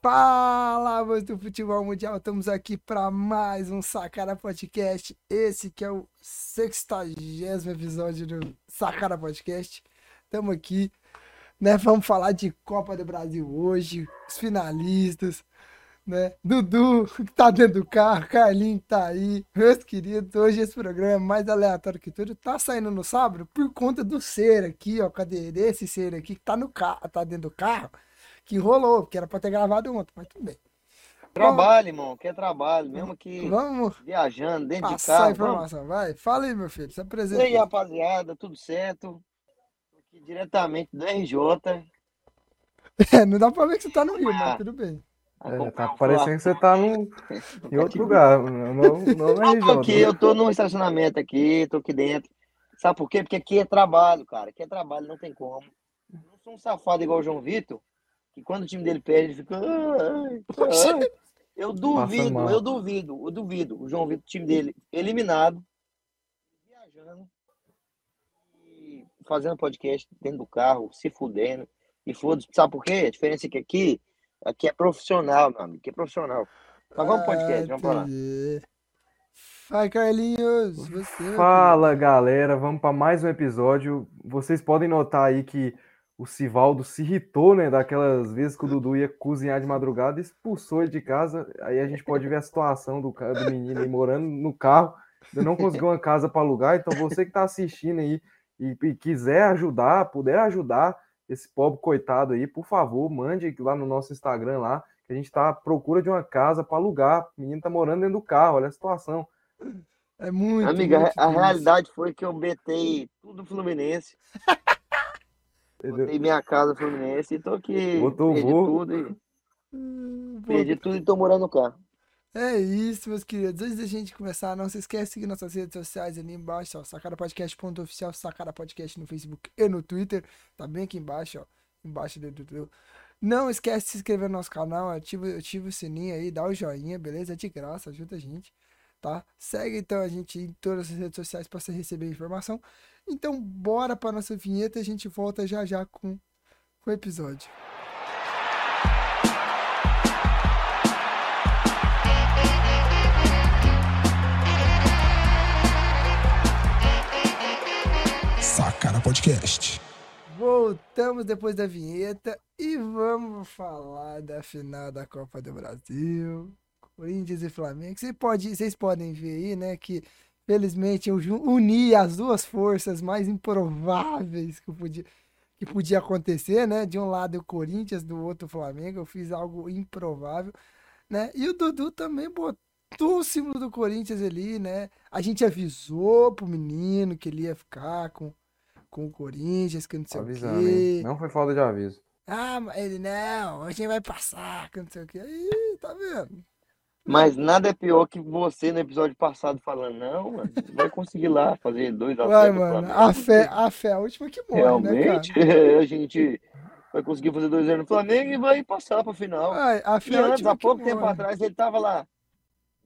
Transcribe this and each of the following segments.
Fala, amas do futebol mundial, estamos aqui para mais um Sacara Podcast. Esse que é o sextagésimo episódio do Sacara Podcast. Estamos aqui, né? Vamos falar de Copa do Brasil hoje, os finalistas, né? Dudu, que tá dentro do carro, Carlinho que tá aí, meus queridos. Hoje esse programa é mais aleatório que tudo. Tá saindo no sábado por conta do ser aqui, ó. Cadê esse ser aqui que tá no carro, tá dentro do carro? Que rolou, que era pra ter gravado ontem, mas tudo bem. Trabalho, irmão, que é trabalho, mesmo que vamos viajando dentro de casa. informação, vai. Fala aí, meu filho, se E apresenta. aí, rapaziada, tudo certo? Aqui diretamente do RJ. É, não dá pra ver que você tá no Rio, Ah. mas tudo bem. É, tá parecendo que você tá num, em outro lugar, não, na Eu tô aqui, eu tô num estacionamento aqui, tô aqui dentro. Sabe por quê? Porque aqui é trabalho, cara. Aqui é trabalho, não tem como. Eu não sou um safado igual o João Vitor, que quando o time dele perde, ele fica. "Ai, ai". Eu duvido, eu duvido, eu duvido. O João Vitor, o time dele eliminado, viajando e fazendo podcast dentro do carro, se fudendo. E foda-se, sabe por quê? A diferença é que aqui, aqui é profissional, meu amigo, aqui é profissional. Mas vamos pro podcast, vamos pra lá. Entendi. Vai, Carlinhos, você. Fala galera, vamos para mais um episódio. Vocês podem notar aí que o Sivaldo se irritou, né? Daquelas vezes que o Dudu ia cozinhar de madrugada, expulsou ele de casa. Aí a gente pode ver a situação do, ca- do menino aí morando no carro, ainda não conseguiu uma casa para alugar. Então você que está assistindo aí e, e quiser ajudar, puder ajudar esse pobre coitado aí, por favor, mande lá no nosso Instagram lá, que a gente está à procura de uma casa para alugar. O menino tá morando dentro do carro, olha a situação. É muito. Amiga, muito a realidade foi que eu betei tudo Fluminense. Botei minha casa Fluminense e tô aqui. Botou o perdi voo. tudo e Hum, perdi tudo e tô morando no carro. É isso, meus queridos. Antes da gente começar, não se esquece de seguir nossas redes sociais ali embaixo, ó. Sacarapodcast.oficial, Sacara Podcast no Facebook e no Twitter. Tá bem aqui embaixo, ó. Embaixo do. do- do- Não esquece de se inscrever no nosso canal, ativa, ativa o sininho aí, dá o joinha, beleza? É de graça, ajuda a gente, tá? Segue então a gente em todas as redes sociais para você receber informação. Então, bora pra nossa vinheta e a gente volta já já com, com o episódio. Sacara Podcast. Voltamos depois da vinheta e vamos falar da final da Copa do Brasil. Corinthians e Flamengo. Você pode, vocês podem ver aí, né, que felizmente eu uni as duas forças mais improváveis que podia, que podia acontecer, né? De um lado o Corinthians, do outro o Flamengo. Eu fiz algo improvável, né? E o Dudu também botou o símbolo do Corinthians ali, né? A gente avisou pro menino que ele ia ficar com com o Corinthians, que não sei o Avisando, quê. hein? Não foi falta de aviso. Ah, mas ele não, a gente vai passar, que não sei o quê. Aí, tá vendo? Mas nada é pior que você no episódio passado falando, não, mano, vai conseguir lá fazer dois a Vai, mano, Flamengo. a fé, a fé é a última que morre, né, Realmente, cara? a gente vai conseguir fazer dois anos no Flamengo e vai passar pra final. Ai, a E fé é a antes, há pouco tempo atrás, ele tava lá.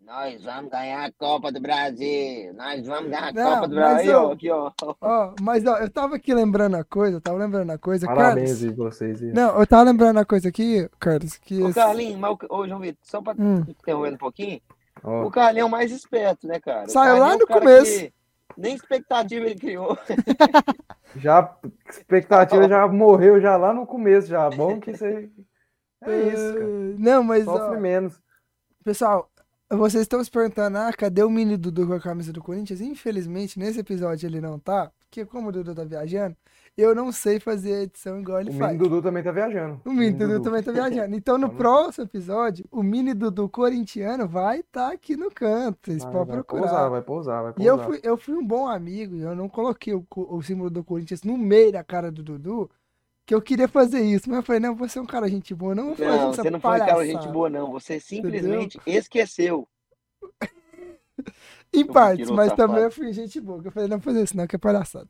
Nós vamos ganhar a Copa do Brasil. Nós vamos ganhar a Não, Copa do Brasil. Aí, ó, aqui, ó. Ó, mas ó, eu tava aqui lembrando a coisa, eu tava lembrando a coisa, Parabéns Carlos. vocês. Não, eu tava lembrando a coisa aqui, Carlos, que Ô, esse- Carlinhos, mas o- ô, João Vitor, só pra Hum. interromper um pouquinho, Ó, o Carlinhos é o mais esperto, né, cara? O Saiu lá é no o cara começo. Nem expectativa ele criou. já expectativa já morreu já lá no começo já. Bom que você é isso, cara. Não, mas ó, Sofre menos. Pessoal, vocês estão se perguntando, ah, cadê o mini Dudu com a camisa do Corinthians? Infelizmente, nesse episódio ele não tá, porque como o Dudu tá viajando, eu não sei fazer a edição igual ele O faz. menino Dudu também tá viajando. O mini Dudu também tá viajando. Então, no Tá próximo episódio, o mini Dudu corintiano vai estar aqui no canto. Vocês podem vai procurar. pousar, vai pousar, vai E eu pousar. fui, eu fui um bom amigo, eu não coloquei o, o símbolo do Corinthians no meio da cara do Dudu, que eu queria fazer isso. Mas eu falei, não, você é um cara gente boa, não vou fazer Não, essa você não foi aquela gente palhaçada. boa, não. Você simplesmente esqueceu. Em Seu partes, mas também eu fui gente boa. Eu falei, não vou fazer isso não, que é palhaçada.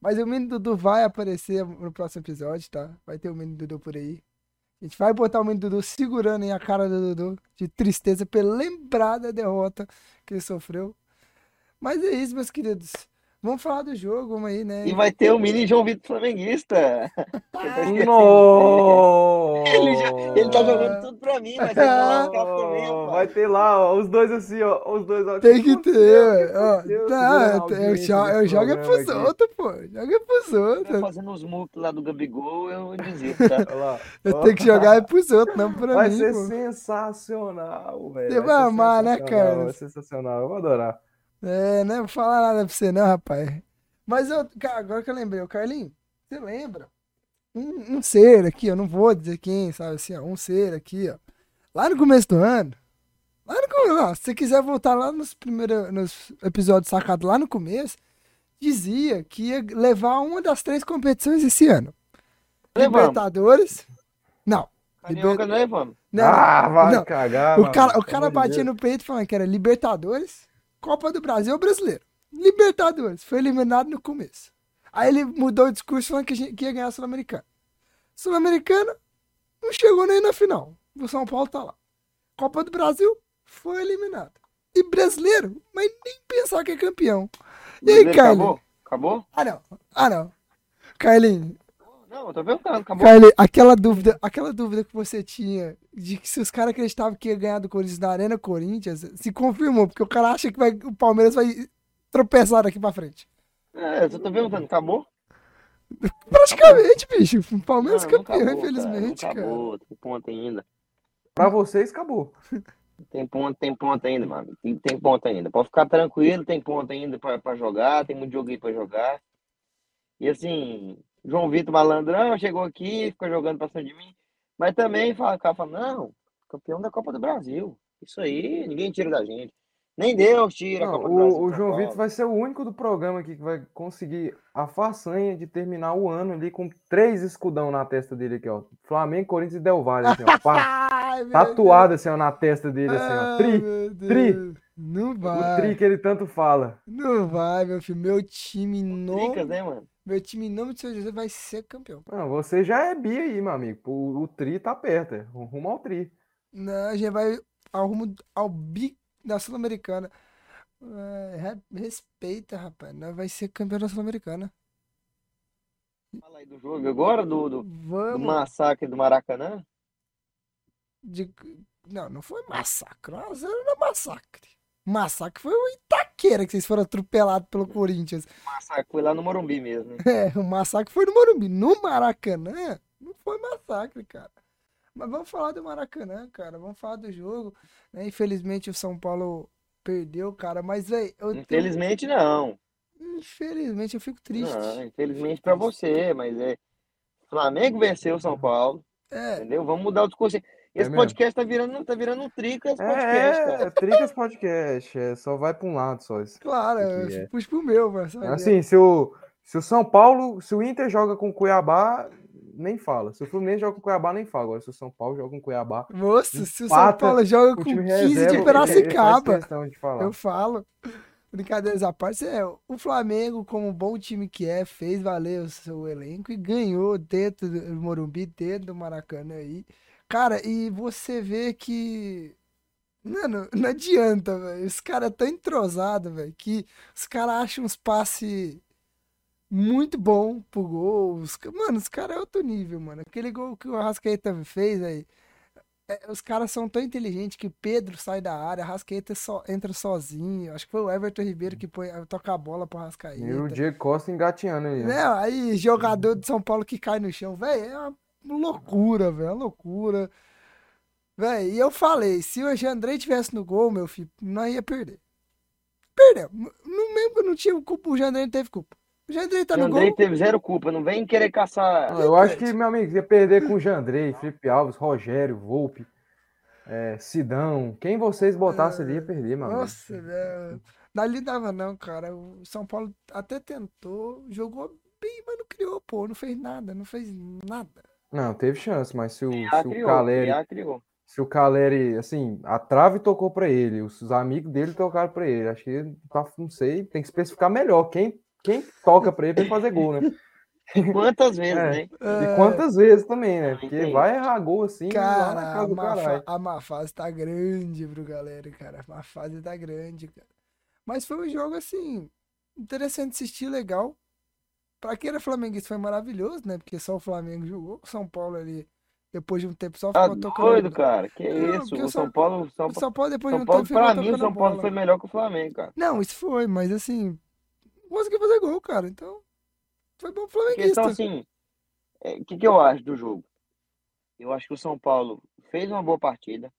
Mas o menino Dudu vai aparecer no próximo episódio, tá? Vai ter o menino Dudu por aí. A gente vai botar o menino Dudu segurando aí a cara do Dudu, de tristeza, por lembrar da derrota que ele sofreu. Mas é isso, meus queridos. Vamos falar do jogo, vamos aí, né? E vai ter o mini João Vitor Flamenguista. Nossa! Ele, já, ele tá jogando tudo pra mim, mas vai também, rapaz. Vai ter lá, ó, os dois assim, ó. Os dois, ó. Tem que tipo, ter, meu ó. A eu, eu jogo é pros outros, pô. Joga é pros Tá outros. fazendo os multos lá do Gabigol, eu desisto, tá? Eu Ó. tenho que jogar é pros outros, não pra Vai mim, ser pô. sensacional, velho. Você vai ser amar, né, cara? Vai ser sensacional, eu vou adorar. É, não vou falar nada pra você não, rapaz. Mas eu, cara, agora que eu lembrei, o Carlinhos, você lembra? Um, um ser aqui, eu não vou dizer quem, sabe assim, ó, um ser aqui, ó. Lá no começo do ano, lá no começo, ó, se você quiser voltar lá nos primeiros, nos episódios sacados lá no começo, dizia que ia levar uma das três competições esse ano. Levamos. Libertadores. Não. Carioca não levamos. não, ah, vai não. cagar, O mano. cara, o cara batia Deus. no peito falando que era Libertadores, Copa do Brasil ou Brasileiro. Libertadores. Foi eliminado no começo. Aí ele mudou o discurso falando que, a gente- que ia ganhar a Sul-Americana. Sul-Americana não chegou nem na final. O São Paulo tá lá. Copa do Brasil foi eliminado. E brasileiro, mas nem pensar que é campeão. E aí, Carlinhos? Acabou? Acabou? Ah, não. Ah, não. Carlinhos, Não, eu tô perguntando, acabou. Carlinhos, aquela dúvida, aquela dúvida que você tinha de que se os caras acreditavam que ia ganhar do Corinthians na Arena Corinthians, se confirmou, porque o cara acha que vai, o Palmeiras vai tropeçar daqui pra frente. É, eu só tô perguntando, acabou? Praticamente, bicho. O Palmeiras Não, não campeão, acabou, infelizmente, cara. cara. Não acabou, tem ponto ainda. Pra vocês, acabou. Tem ponto, tem ponto ainda, mano. Tem, tem ponto ainda. Pode ficar tranquilo, tem ponto ainda pra, pra jogar, tem muito jogo aí pra jogar. E assim, João Vitor Malandrão chegou aqui, ficou jogando pra cima de mim. Mas também fala, o cara fala, não, campeão da Copa do Brasil. Isso aí, ninguém tira da gente. Nem Deus tira a Não, Copa do Brasil. o, o João. Vitor vai ser o único do programa aqui que vai conseguir a façanha de terminar o ano ali com três escudão na testa dele aqui, ó. Flamengo, Corinthians e Del Valle, assim, ó. Pá, Ai, tatuado assim, ó, na testa dele, assim, ó. Tri, tri. Não o vai. tri que ele tanto fala. Não vai, meu filho. Meu time não. Tricas, né, mano? Meu time em nome de Senhor Jesus vai ser campeão. Não, você já é bi aí, meu amigo. O, o tri tá perto, é. Rumo ao tri. Não, a gente vai ao rumo ao bi da Sul-Americana. Re- respeita, rapaz. Nós vai ser campeão da Sul-Americana. Fala aí do jogo agora, do, do, do massacre do Maracanã. de- Não, não foi massacre. 1x0 não é massacre. Massacre foi o Itaquera que vocês foram atropelados pelo Corinthians. O massacre foi lá no Morumbi mesmo? É, o massacre foi no Morumbi. No Maracanã, não foi massacre, cara. Mas vamos falar do Maracanã, cara. Vamos falar do jogo. né? Infelizmente o São Paulo perdeu, cara. Mas, velho, eu tenho- Infelizmente não. Infelizmente eu fico triste. Não, infelizmente pra você, mas é. Flamengo venceu o São Paulo, É, entendeu? Vamos mudar o discurso. Esse mesmo. podcast tá virando, tá virando um Tricas podcast, É, cara. é Tricas Podcast. É, só vai pra um lado só isso. claro, é. puxo pro meu, mano. sabe? Assim, se o, se o São Paulo, se o Inter joga com o Cuiabá, nem fala. Se o Fluminense joga com o Cuiabá, nem fala. Agora, se o São Paulo joga com o Cuiabá, Moço, se o São Paulo joga com time 15 reserva, de Piracicaba, eu falo. Brincadeiras à parte, é, o Flamengo, como bom time que é, fez valer o seu elenco e ganhou dentro do Morumbi, dentro do Maracanã aí. Cara, e você vê que. Mano, não adianta, velho. Os caras tão entrosados, velho, que os caras acham uns passes muito bom pro gol. Os Mano, os caras é outro nível, mano. Aquele gol que o Arrascaeta fez aí. é, os caras são tão inteligentes que Pedro sai da área, Arrascaeta só, entra sozinho. Acho que foi o Everton Ribeiro que põe, toca a bola pro E o. Diego Costa engateando aí. Né? Aí, jogador de São Paulo que cai no chão, velho, é uma loucura, velho, é loucura. Velho, e eu falei, se o Jandrei tivesse no gol, meu filho, nós ia perder. Perdeu. No mesmo que não tinha culpa, o Jandrei não teve culpa. O Jandrei tá O no Andrei gol. teve zero culpa, não vem querer caçar. Não, eu acho que, meu amigo, ia perder com o Jandrei, Felipe Alves, Rogério, Volpe, é, Sidão. Quem vocês botassem ali ia perder, amigo. Nossa, velho. Dali dava não, cara. O São Paulo até tentou, jogou bem, mas não criou, pô. Não fez nada, não fez nada. Não, teve chance, mas se o, se o criou, Caleri, criar criou. se o Caleri, assim, a trave tocou pra ele, os amigos dele tocaram pra ele. Acho que, tá- não sei, tem que especificar melhor. Quem, quem toca pra ele tem que fazer gol, né? Quantas vezes, É. né? E quantas vezes também, né? Porque Entendi. vai errar gol assim, lá na Cara, casa a do caralho. a má fase tá grande pro galera, cara. A má fase tá grande, cara. Mas foi um jogo assim. interessante assistir, legal. Pra quem era flamenguista foi maravilhoso, né? Porque só o Flamengo jogou. O São Paulo ali, depois de um tempo, só Tá ficou tocando. doido, cara. Que Não, isso? O São Paulo, o São São Paulo, depois São de um Paulo, tempo, pra mim, o São Paulo foi melhor que o Flamengo, cara. Não, isso foi, mas assim, conseguiu fazer gol, cara. Então, foi bom questão, flamenguista. assim, é, o que, que eu acho do jogo? Eu acho que o São Paulo fez uma boa partida,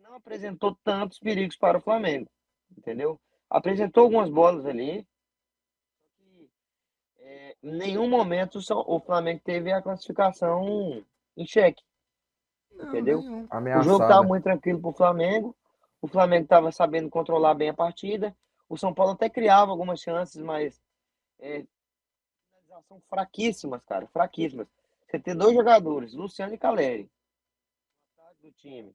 não apresentou tantos perigos para o Flamengo, entendeu? Apresentou algumas bolas ali, é, em nenhum momento o São- Flamengo teve a classificação em xeque. Não, entendeu? nenhum. O jogo estava muito tranquilo para o Flamengo. O Flamengo estava sabendo controlar bem a partida. O São Paulo até criava algumas chances, mas é, finalização fraquíssimas, cara, fraquíssimas. Você ter dois jogadores, Luciano e Caleri, do time,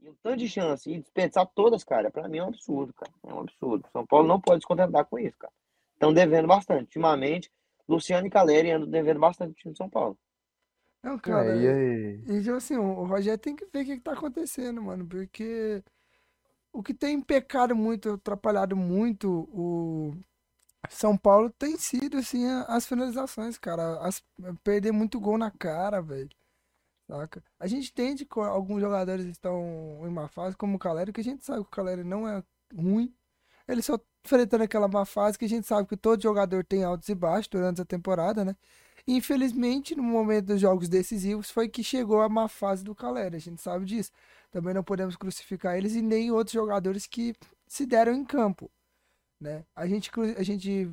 e um tanto de chance e desperdiçar todas, cara, para mim é um absurdo, cara. É um absurdo. O São Paulo não pode se contentar com isso, cara. Estão devendo bastante. Ultimamente, Luciano e Caleri andam devendo bastante no time de São Paulo. Não, cara. É, e aí? E tipo assim, o o Rogério tem que ver o que, que tá acontecendo, mano. Porque o que tem pecado muito, atrapalhado muito o São Paulo tem sido, assim, as finalizações, cara. As- perder muito gol na cara, velho. Saca? A gente entende que alguns jogadores estão em má fase, como o Caleri, que a gente sabe que o Caleri não é ruim. Ele só enfrentando aquela má fase que a gente sabe que todo jogador tem altos e baixos durante a temporada, né? E, Infelizmente, no momento dos jogos decisivos, foi que chegou a má fase do Caleri, a gente sabe disso. Também não podemos crucificar eles e nem outros jogadores que se deram em campo, né? A gente, a gente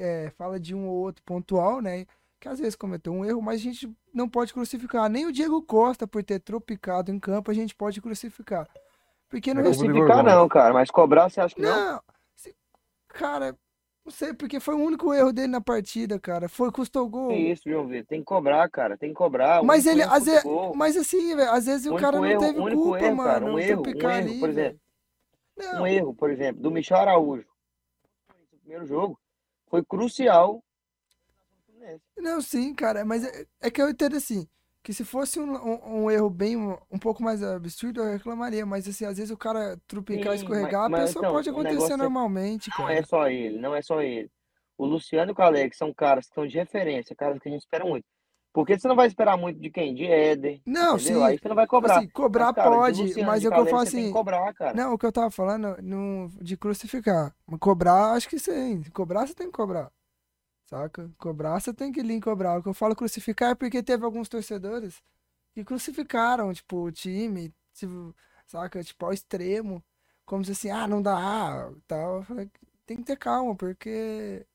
é, fala de um ou outro pontual, né? Que às vezes cometeu um erro, mas a gente não pode crucificar. Nem o Diego Costa, por ter tropicado em campo, a gente pode crucificar. Porque não É culpa do Crucificar não, cara, mas cobrar você acha que não? não, cara, não sei, porque foi o único erro dele na partida, cara. Foi, custou gol. Que isso, João Vitor. Tem que cobrar, cara. Tem que cobrar. O Mas ele, às vezes, mas assim, velho, às vezes o cara não erro- teve o culpa, erro, cara, mano. um erro, um erro, ali, por exemplo. Não, Um erro, por exemplo, do Michel Araújo. No primeiro jogo. Foi crucial. não, sim, cara, mas é, é que eu entendo assim, que se fosse um, um, um erro bem, um, um pouco mais absurdo, eu reclamaria, mas assim, às vezes o cara tropicar, Sim, escorregar, mas- a mas pessoa então, pode acontecer é- normalmente, Não é só ele, não é só ele. O Luciano e o que são caras que são de referência, caras que a gente espera muito. Porque você não vai esperar muito de quem? De Éder. Não, entendeu? sim, Aí você não vai cobrar. assim, cobrar Mas, cara, de pode, Luciano, mas de é o que eu falo assim, cobrar, não, o que eu tava falando não, de crucificar, cobrar, acho que sim, cobrar você tem que cobrar. Saca? Cobrar, você tem que ir cobrar. O que eu falo crucificar é porque teve alguns torcedores que crucificaram, tipo, o time, tipo, saca? Tipo, ao extremo. Como se assim, ah, não dá, tal. Eu falei, tem que ter calma, porque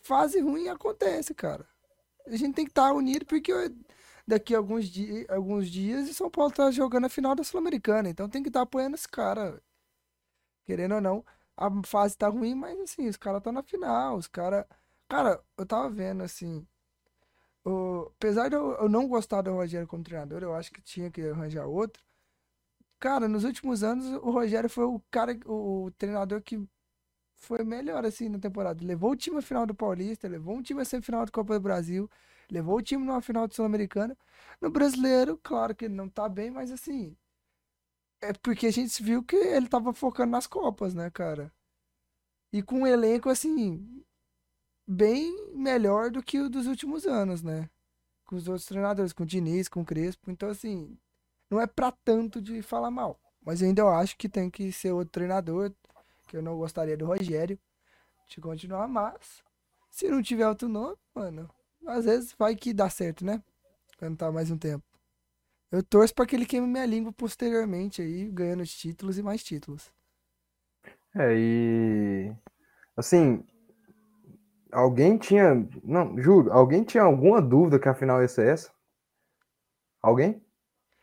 fase ruim acontece, cara. A gente tem que estar unido, porque daqui a alguns, di alguns dias o São Paulo tá jogando a final da Sul-Americana, então tem que estar apoiando esse cara. Querendo ou não, a fase tá ruim, mas assim, os caras estão na final, os caras. Cara, eu tava vendo assim. o- apesar de eu, não gostar do Rogério como treinador, eu acho que tinha que arranjar outro. Cara, nos últimos anos o Rogério foi o cara, o, o treinador que foi melhor assim na temporada. Levou o time à final do Paulista, levou um time à semifinal da Copa do Brasil, levou o time numa final do Sul-Americana. No brasileiro, claro que ele não tá bem, mas assim. É porque a gente viu que ele tava focando nas Copas, né, cara? E com um elenco assim bem melhor do que o dos últimos anos, né? Com os outros treinadores, com o Diniz, com o Crespo. Então, assim, não é pra tanto de falar mal. Mas ainda eu acho que tem que ser outro treinador, que eu não gostaria do Rogério, de continuar, mas se não tiver outro nome, mano, às vezes vai que dá certo, né? Quando tá mais um tempo. Eu torço pra que ele queime minha língua posteriormente aí, ganhando títulos e mais títulos. É, e assim, alguém tinha, não, juro, alguém tinha alguma dúvida que a final ia ser essa? Alguém?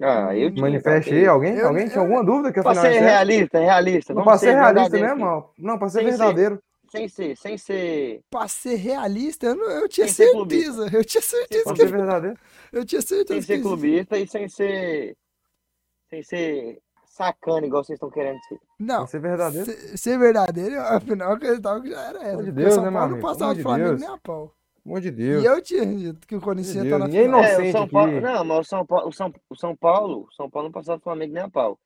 Ah, eu tinha, Manifeste aí, alguém? Eu- Alguém tinha eu- alguma dúvida que a final ia ser ser essa? realista, realista. Não, pra ser realista mesmo, não, pra ser Sem ser- verdadeiro. Sem ser, sem ser. Pra ser realista, eu, não- eu tinha Sem certeza. Eu tinha certeza Pra que ser verdadeiro. eu tinha certeza Sem ser clubista e sem ser. Sem ser sacana, igual vocês estão querendo ser. Não, ser verdadeiro. ser, ser verdadeiro, afinal eu acreditava que já era essa. De Deus, São né, Paulo não passava de Flamengo Deus. nem a pau. Pelo amor de E Deus. eu tinha dito que o Corinthians estar na final. não- É, o São Paulo. aqui. Não, mas o São Paulo, o São, o São Paulo, o São Paulo não passava do Flamengo nem a pau.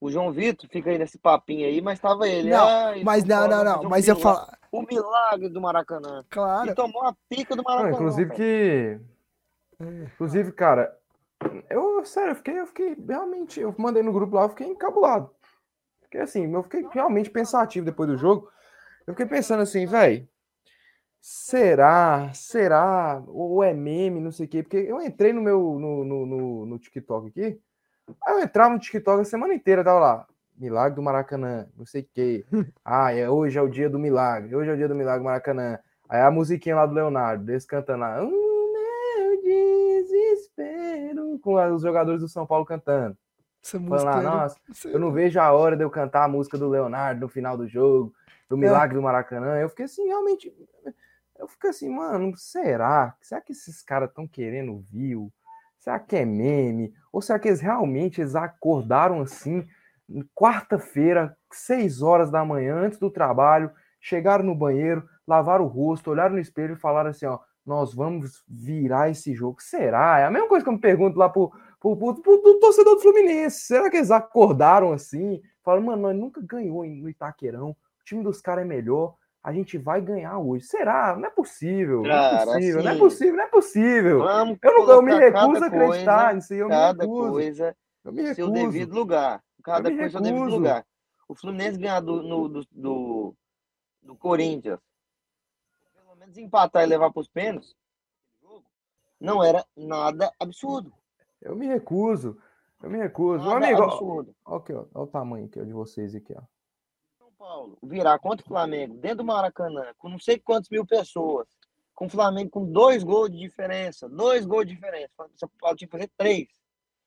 O João Vitor fica aí nesse papinho aí, mas tava ele. Não, "Ai, Mas não, Paulo não, não. um Mas eu pino lá." falo. o milagre do Maracanã. Claro. E tomou a pica do Não, Maracanã. inclusive velho. que. É. Inclusive, cara, eu, sério, eu fiquei, eu fiquei realmente. Eu mandei no grupo lá, eu fiquei encabulado. Porque assim, eu fiquei realmente pensativo depois do jogo. Eu fiquei pensando assim, velho. Será? Será? Ou é meme, não sei o quê? Porque eu entrei no meu no, no, no, no TikTok aqui. Aí eu entrava no TikTok a semana inteira, tava lá. Milagre do Maracanã, não sei o quê. Ah, é, hoje é o dia do milagre. Hoje é o dia do milagre do Maracanã. Aí a musiquinha lá do Leonardo, desse cantando lá. O meu Com os jogadores do São Paulo cantando. Essa Falando música. lá, era- nossa, eu não vejo a hora de eu cantar a música do Leonardo no final do jogo, do milagre do Maracanã. Eu fiquei assim, realmente. Eu fiquei assim, mano, será? Será que esses caras estão querendo view? Será que é meme? Ou será que eles realmente eles acordaram assim, quarta-feira, seis horas da manhã, antes do trabalho, chegaram no banheiro, lavaram o rosto, olharam no espelho e falaram assim, ó, nós vamos virar esse jogo. Será? É a mesma coisa que eu me pergunto lá pro, pro, pro, pro- do torcedor do Fluminense. Será que eles acordaram assim? Falaram, mano, nós nunca ganhou no Itaquerão. O time dos caras é melhor. A gente vai ganhar hoje. Será? Não é possível. não é Cara, possível. Não é assim, possível. Não é possível. Vamos Eu, não, eu me recuso a acreditar coisa- nisso. Eu me Cada recuso. coisa Eu me no seu recuso. devido lugar. Cada me coisa seu devido recuso. lugar. O Fluminense ganhar do, no- do, do, do Corinthians, pelo menos empatar e levar para os pênaltis, não era nada absurdo. Eu me recuso. Eu me recuso. Meu Nada amigo, ó, absurdo. ó aqui, ó. Olha o tamanho aqui, ó, de vocês aqui, ó. São Paulo virar contra o Flamengo dentro do Maracanã, com não sei quantas mil pessoas, com o Flamengo com dois gols de diferença, dois gols de diferença, São Paulo tinha que fazer três,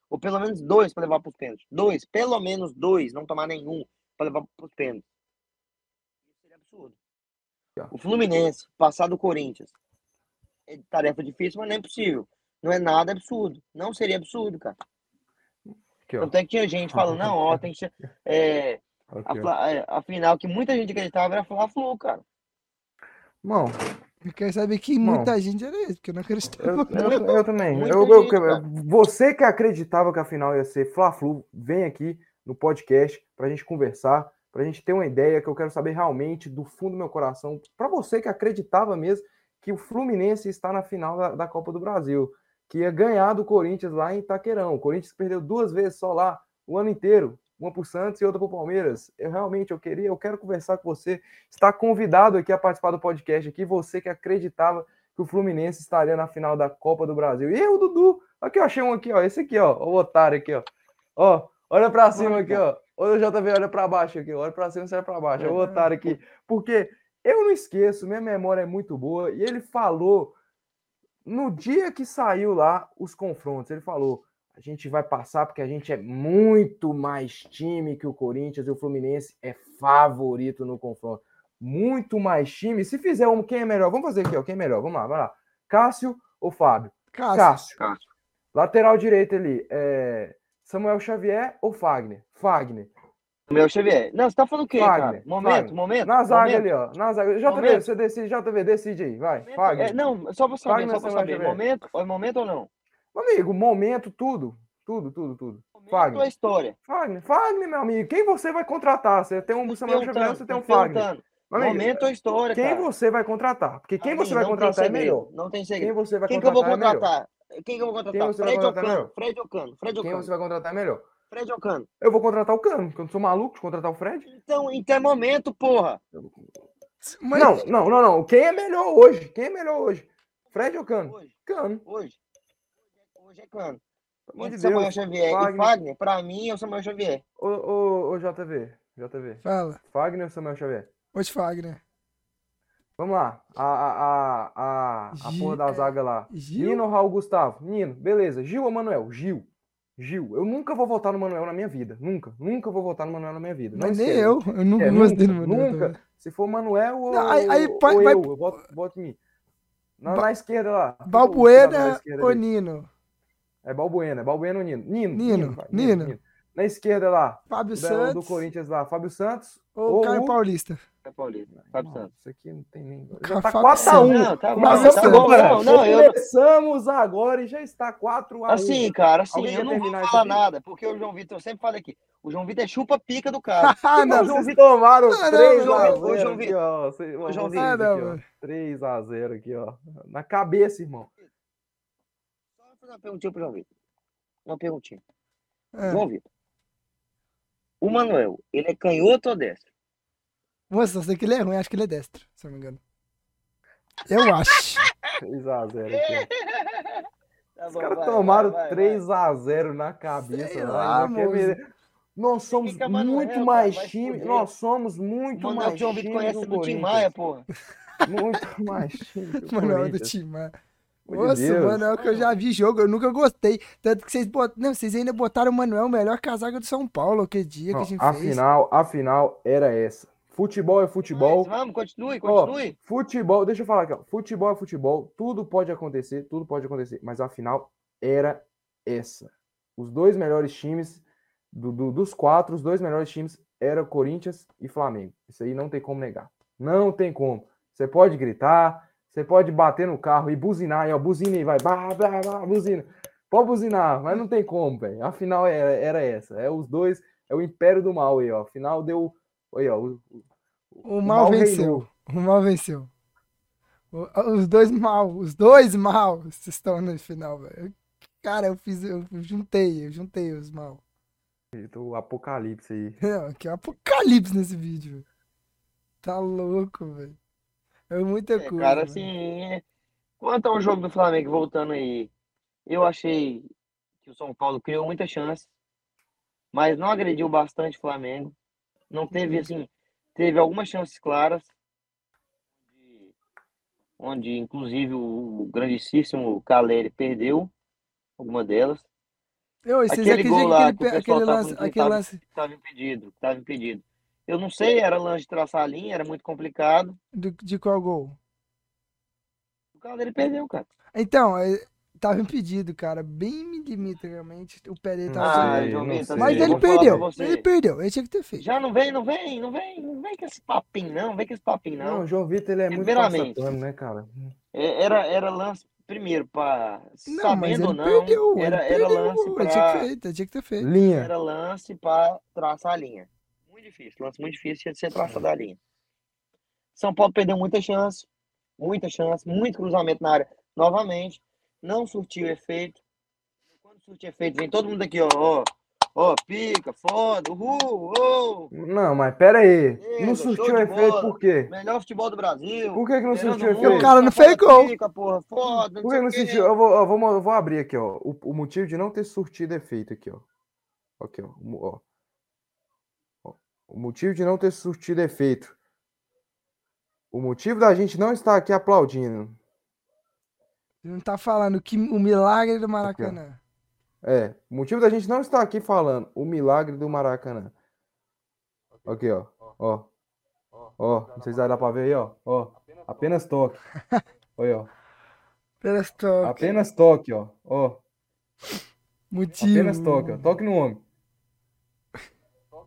ou pelo menos dois para levar para os pênaltis. Dois, pelo menos dois, não tomar nenhum para levar para os pênaltis. O Fluminense passar do Corinthians é tarefa difícil, mas não é impossível. Não é nada absurdo. Não seria absurdo, cara. Aqui. Tanto é que tinha gente falando, não, ó, tem que ser. É, a, Aqui, é, a final que muita gente acreditava era Fla-Flu, cara. Irmão, Eu quero saber que Bom. muita gente era isso, porque eu não acreditava. Eu, eu, eu também. Eu, eu- gente, você que acreditava que a final ia ser Fla-Flu, vem aqui no podcast pra gente conversar, pra gente ter uma ideia que eu quero saber realmente do fundo do meu coração. Pra você que acreditava mesmo que o Fluminense está na final da, da Copa do Brasil, que ia ganhar do Corinthians lá em Itaquerão. O Corinthians perdeu duas vezes só lá o ano inteiro. Uma pro Santos e outra pro Palmeiras. Eu realmente eu queria, eu quero conversar com você. Está convidado aqui a participar do podcast aqui, você que acreditava que o Fluminense estaria na final da Copa do Brasil. E eu, Dudu, aqui, ó, achei um aqui, ó, esse aqui, ó, o otário aqui, ó. Ó, olha pra cima aqui, ó. Olha o JV, olha pra baixo aqui, olha pra cima, olha pra baixo. É o otário aqui. Porque eu não esqueço, minha memória é muito boa, e ele falou no dia que saiu lá os confrontos, ele falou: a gente vai passar porque a gente é muito mais time que o Corinthians e o Fluminense é favorito no confronto. Muito mais time. Se fizer um, quem é melhor? Vamos fazer aqui, ó. Quem é melhor? Vamos lá, vai lá. Cássio ou Fábio? Cássio, Cássio. Cássio. Lateral direito ali. É... Samuel Xavier ou Fagner? Fagner. Meu Xavier. Não, você tá falando o quê, Fagner, cara? Momento, Fagner. momento. Na zaga momento. ali, ó. Na zaga. JV, Momento. você decide, JV, decide aí. Vai. Momento, Fagner. é, não, só pra saber, Fagner, só pra Samuel saber. Xavier. Momento, é momento ou não? Amigo, momento, tudo. Tudo, tudo, tudo. Momento Fagner. ou é história? Fagner, Fagner, meu amigo. Quem você vai contratar? Você tem um Samuel Xavier, Perguntando, você tem um Fagner. perguntando. Amigo, Momento ou história, quem cara? você vai contratar? Porque quem Amigo, você vai contratar é melhor. Não tem Quem segredo. você vai Quem que eu vou contratar é contratar? Quem que eu vou contratar? Fred ou contratar melhor? Cano? Fred ou Cano? Fred ou Quem você vai contratar é melhor. Fred ou Cano? Eu vou contratar o Cano, porque eu não sou maluco de contratar o Fred. Então, então é momento, porra. Mas Não, não, não, não. Quem é melhor hoje? Quem é melhor hoje? Fred ou Cano? Hoje, Cano. hoje. Hoje é Cano. Pelo amor de Samuel Deus. Xavier Fagner. e Fagner, pra mim é o Samuel Xavier. Ô, ô, ô, JV, JV. Fala. Fagner ou Samuel Xavier? Hoje Fagner. Vamos lá. A, a, a, a, a porra da é, zaga lá. Gil? Nino Raul Gustavo? Nino, beleza. Gil ou Manuel? Gil. Gil. Eu nunca vou votar no Manuel na minha vida. Nunca. Nunca vou votar no Manuel na minha vida. Não Mas nem eu. Eu nunca É, gostei do Manuel nunca. também. Se for Manuel ou, Não, aí- aí ou vai- eu, eu voto, voto em mim. Na, Ba- na esquerda lá. Quem que é o cidadão da Balbuena ou? Nino? É Balbuena. Balbuena ou Nino? Nino. Nino, vai, Nino. Na esquerda lá. Fábio Do, Santos do Corinthians lá. Fábio Santos ou ou Caio o- Paulista? É Paulista. Fábio Santos. Isso aqui não tem nem. Já tá Fábio 4x1. Santos. Não, tá bom, Começamos tá bom. agora. Não, não, eu- Começamos agora e já está 4x1. Assim, cara, assim, Alguém eu não vou falar aqui? nada, porque o João Vitor, eu sempre falo aqui, o João Vitor é chupa-pica do cara. Ah, não, Não, João vocês Vitor- tomaram Ah, não, 3 João a Vitor, ô, 0 João aqui, Vitor. ó. Vocês- Ô, João vocês Vitor. aqui, Ah, ó. não, mano. 3 a 0 aqui, ó. Na cabeça, irmão. Só vou fazer uma perguntinha pro João Vitor. Uma perguntinha. É. João Vitor. O Manuel, ele é canhoto ou destro? Moça, eu sei que ele é ruim, acho que ele é destro, se eu não me engano. Eu acho. 3 a 0 aqui. Tá Os caras tomaram vai, vai, 3 a 0 na cabeça. Sei lá, lá. Nós somos muito cara, mais vai time. Nós somos O muito Manuel mais time conhece do do Tim. Maia, porra. Muito mais time do Manuel do mano. Pelo amor de Nossa, Deus. Manuel que eu já vi jogo, eu nunca gostei. Tanto que vocês botaram. Não, vocês ainda botaram o Manuel, o melhor casaca do São Paulo, aquele dia que Não, a gente a fez. final, a final era essa. Futebol é futebol. Mas, vamos, continue, Ó, continue. futebol, deixa eu falar aqui, ó. Futebol é futebol, tudo pode acontecer, tudo pode acontecer, mas a final era essa. Os dois melhores times, do, do- dos quatro, os dois melhores times eram Corinthians e Flamengo. Isso aí não tem como negar. Não tem como. Você pode gritar, você pode bater no carro e buzinar, aí, ó, buzina e vai, bah, bah, bah, buzina. Pode buzinar, mas não tem como, velho. A final era, era essa. É os dois, é o império do mal aí, ó. A final deu, aí, ó, o, O mal venceu. reinou. O mal venceu. O- Os dois mal, os dois mal estão no final, velho. Cara, eu fiz, eu juntei, eu juntei os mal. O apocalipse aí. Não, que é um apocalipse nesse vídeo. Tá louco, velho. É muita É, coisa. cara, velho. assim, é- quanto ao jogo do Flamengo, voltando aí, eu achei que o São Paulo criou muita chance, mas não agrediu bastante o Flamengo. Não teve, assim, teve algumas chances claras, onde, inclusive o grandíssimo Caleri perdeu alguma delas. Eu, Aquele gol lá que que o aquele, pessoal lance, aquele tava- lance Estava impedido, estava impedido. Eu não sei, era lance de traçar a linha, era muito complicado. do- de qual gol? O Caleri perdeu, cara. Então, é, tava impedido, cara, bem milimetricamente. O pé dele Não tava Ah, sei. Mas ele perdeu. Ele perdeu. Ele tinha que ter feito. Já não vem, não vem, não vem, não vem com esse papinho, não, não vem com esse papinho, Não, não. o João Vitor ele é muito passapano, né, cara? É, Era, era lance, primeiro, para Não, mas sabendo ou não, perdeu. Era, era perdeu. lance Ele tinha que para ter feito. Tinha que ter feito. Linha. era lance para traçar a linha. Muito difícil, lance muito difícil de ser traçado a linha. São Paulo perdeu muita chance, muita chance, muito cruzamento na área. Novamente, não surtiu efeito. Quando surtiu efeito, vem todo mundo aqui, ó, ó, ó, pica, foda, uhul, oh, Não, mas pera aí. Não surtiu efeito bola. por quê? melhor futebol do Brasil. Por que, que não surtiu efeito? o cara não foda, fez gol. pica, porra, foda, Por que não surtiu? Eu vou, eu vou, eu vou abrir aqui, ó. O, o motivo de não ter surtido efeito aqui, ó. Aqui, ó. Ó. O motivo de não ter surtido efeito. O motivo da gente não estar aqui aplaudindo. Ele não tá falando que o milagre do Maracanã. É, o motivo da gente não estar aqui falando o milagre do Maracanã. Aqui, ó. Ó. Ó, não sei se vai dar pra ver aí, ó. Ó. Apenas toque. Olha, ó. Apenas toque. Apenas toque, ó. Ó. Motivo. Apenas toque, ó. Toque no homem.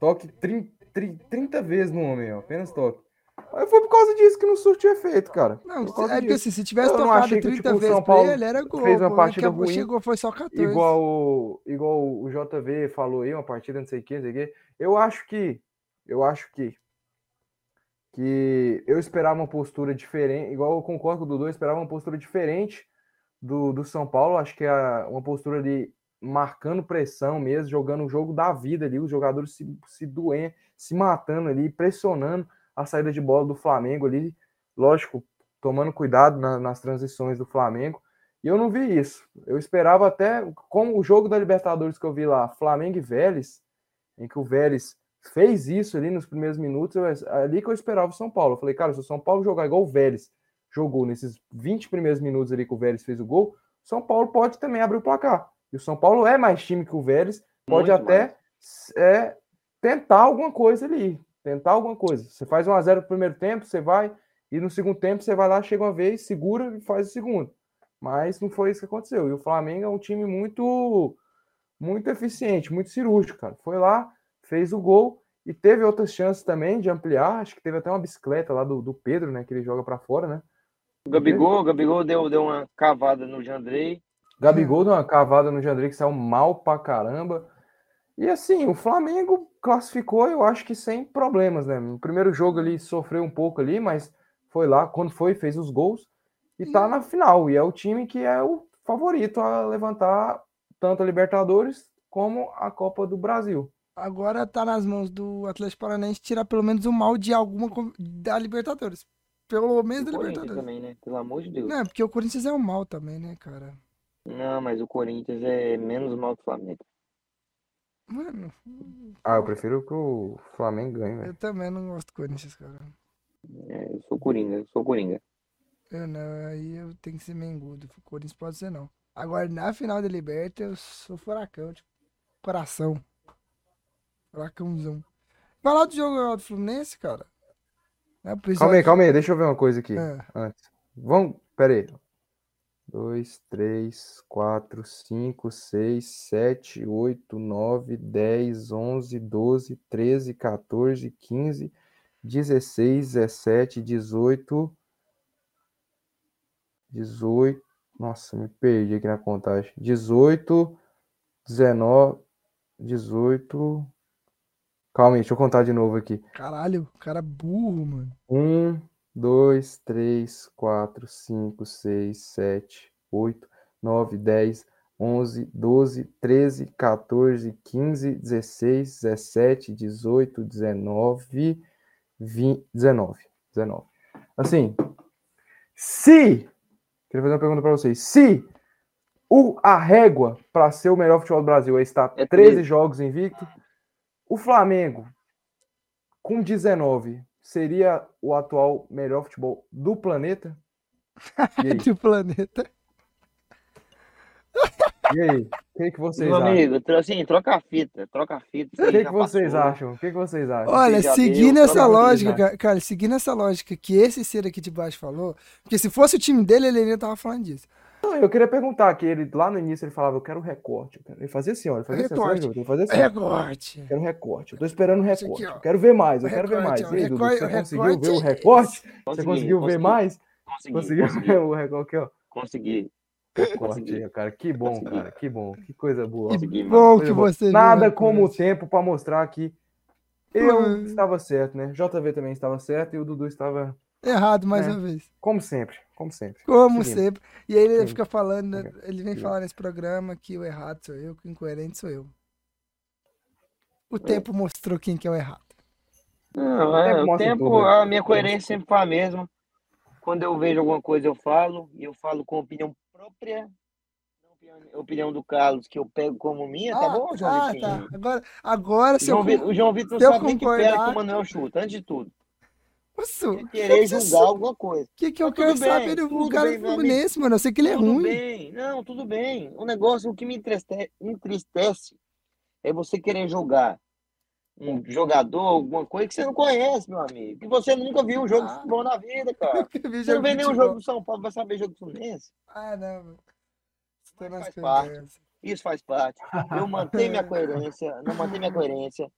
Toque 30, 30 vezes no homem, ó. Apenas toque. Foi por causa disso que não surtiu efeito, cara. Não, Por é porque assim, se tivesse Eu tocado achei que, 30 tipo, vezes São pra ele, era gol. fez uma pô, partida ruim. Chegou, foi só 14. Igual, o- igual o JV falou aí, uma partida não sei o que, não sei o que. Eu acho que. Eu acho que. Que eu esperava uma postura diferente. Igual eu concordo com o Dudu, eu esperava uma postura diferente do, do São Paulo. Acho que é uma postura ali marcando pressão mesmo, jogando o jogo da vida ali, os jogadores se, se doendo, se matando ali, pressionando a saída de bola do Flamengo ali. Lógico, tomando cuidado na- nas transições do Flamengo. E eu não vi isso. Eu esperava até, como o jogo da Libertadores que eu vi lá, Flamengo e Vélez, em que o Vélez fez isso ali nos primeiros minutos, eu- ali que eu esperava o São Paulo. Eu falei, cara, se o São Paulo jogar igual o Vélez jogou nesses 20 primeiros minutos ali que o Vélez fez o gol, São Paulo pode também abrir o placar. E o São Paulo é mais time que o Vélez, pode Muito até é, tentar alguma coisa ali. Tentar alguma coisa. Você faz 1 a 0 no primeiro tempo, você vai, e no segundo tempo você vai lá, chega uma vez, segura e faz o segundo. Mas não foi isso que aconteceu. E o Flamengo é um time muito muito eficiente, muito cirúrgico, cara. Foi lá, fez o gol E teve outras chances também de ampliar. Acho que teve até uma bicicleta lá do, do Pedro, né? Que ele joga para fora, né? O Gabigol, o Gabigol deu, deu uma cavada no Jandrei. Gabigol deu uma cavada no Jandrei que saiu mal pra caramba. E assim, o Flamengo classificou, eu acho que sem problemas, né? No primeiro jogo ele sofreu um pouco ali, mas foi lá, quando foi, fez os gols e tá na final. E é o time que é o favorito a levantar tanto a Libertadores como a Copa do Brasil. Agora tá nas mãos do Atlético Paranaense tirar pelo menos o mal de alguma da Libertadores. Pelo menos da O Libertadores. também, né? Pelo amor de Deus. Não, porque o Corinthians é o mal também, né, cara? Não, mas o Corinthians é menos mal que o Flamengo. Mano, Ah, eu prefiro que o Flamengo ganhe, velho. eu também não gosto do Corinthians, cara. É, eu sou Coringa, eu sou Coringa. Eu não, aí eu tenho que ser mengudo. O Corinthians pode ser não. Agora, na final da Liberta, eu sou furacão, tipo, coração. Furacãozão. Falar do jogo do Fluminense, cara. É, Calma aí, calma aí, deixa eu ver uma coisa aqui É. antes. Vamos, pera aí. 2, 3, 4, 5, 6, 7, 8, 9, 10, 11, 12, 13, 14, 15, 16, 17, 18, 18. Nossa, me perdi aqui na contagem. 18, 19, 18. Calma aí, deixa eu contar de novo aqui. Caralho, cara burro, mano. Um, dois, três, quatro, cinco, seis, sete, oito, nove, dez, onze, doze, treze, 14, 15, 16, 17, 18, 19, 20, 19. 19. Assim, se. Queria fazer uma pergunta para vocês. Se o, a régua para ser o melhor futebol do Brasil é estar É 13 13. jogos invicto, o Flamengo com 19 seria o atual melhor futebol do planeta? E? Do planeta. E aí? O que, que vocês Meu acham? amigo, assim, troca a fita, troca a fita. O que, que já vocês passou. acham? O que, que vocês acham? Olha, seguindo deu, essa lógica, Deus. ca- cara, seguindo essa lógica que esse ser aqui de baixo falou, porque se fosse o time dele, ele nem tava falando disso. Eu queria perguntar que ele lá no início ele falava, eu quero recorte. eu quero- Ele fazia assim, ele fazia assim, Recorte. ele fazia assim, Recorte. eu quero recorte. Eu tô esperando aqui, recorte. eu quero ver mais, eu quero ver Recorte, mais. ó, E aí, Dudu, recorte- você o conseguiu recorte ver o recorte? Você Consegui, conseguiu ver consegui, mais? Consegui, Conseguiu consegui, ver o recorte aqui, ó? consegui. Recorte, Consegui. aí, cara. Que bom, Consegui. cara. Que bom. Que coisa boa. Consegui, mano. Bom que boa. você viu Nada como o recorte. tempo para mostrar que eu Hum. estava certo, né? JV também estava certo e o Dudu estava, Errado mais É. uma vez. como sempre, como sempre. Como Seguindo. sempre. E aí ele Seguindo. fica falando, né, ele vem Seguindo. falar nesse programa que o errado sou eu, que o incoerente sou eu. O É. tempo mostrou quem que é o errado. Não, O é, tempo o tempo, tudo, né? a minha coerência sempre foi a mesma. Quando eu vejo alguma coisa, eu falo, e eu falo com opinião própria, não opinião- opinião do Carlos, que eu pego como minha, tá bom, João ah, Vitinho? tá. Agora, agora O se eu, João, Vi- o João Vitor sabe nem que pé que concordar- o Manuel chuta, antes de tudo. Nossa, querer julgar alguma coisa. O que, que eu Mas quero bem, saber do tudo cara bem, do Fluminense, mano? Eu sei que ele é tudo ruim. bem, não, tudo bem. O negócio, o que me entriste- entristece é você querer jogar um jogador, alguma coisa que você não conhece, meu amigo. Que você nunca viu um jogo de Ah. futebol na vida, cara. Você não vê de nenhum jogo do São Paulo, vai saber jogo do Fluminense? Ah, não, nas Faz parte. Isso faz parte. Eu mantenho minha coerência, não mantenho minha coerência.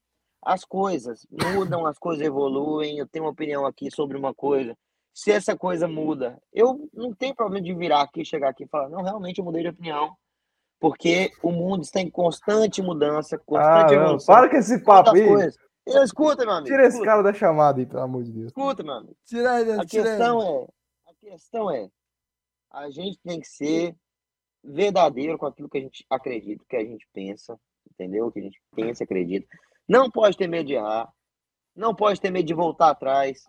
As coisas mudam, as coisas evoluem. Eu tenho uma opinião aqui sobre uma coisa. Se essa coisa muda, eu não tenho problema de virar aqui, chegar aqui e falar, não, realmente eu mudei de opinião. Porque o mundo está em constante mudança, Ah, constante não, evolução. para com esse papo aí. coisas. Eu, escuta, meu amigo. Tira esse escuta, cara da chamada aí, pelo amor de Deus. escuta, meu amigo. Tira ele, A tira ele. questão é, a questão é, a gente tem que ser verdadeiro com aquilo que a gente acredita, que a gente pensa, entendeu? O que a gente pensa, acredita. Não pode ter medo de errar, não pode ter medo de voltar atrás.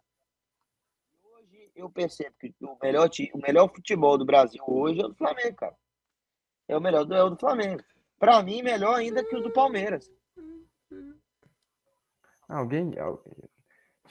Hoje eu percebo que o melhor o melhor futebol do Brasil hoje é o do Flamengo, cara. É o melhor é do Flamengo. Pra mim, melhor ainda que o do Palmeiras. Alguém. alguém-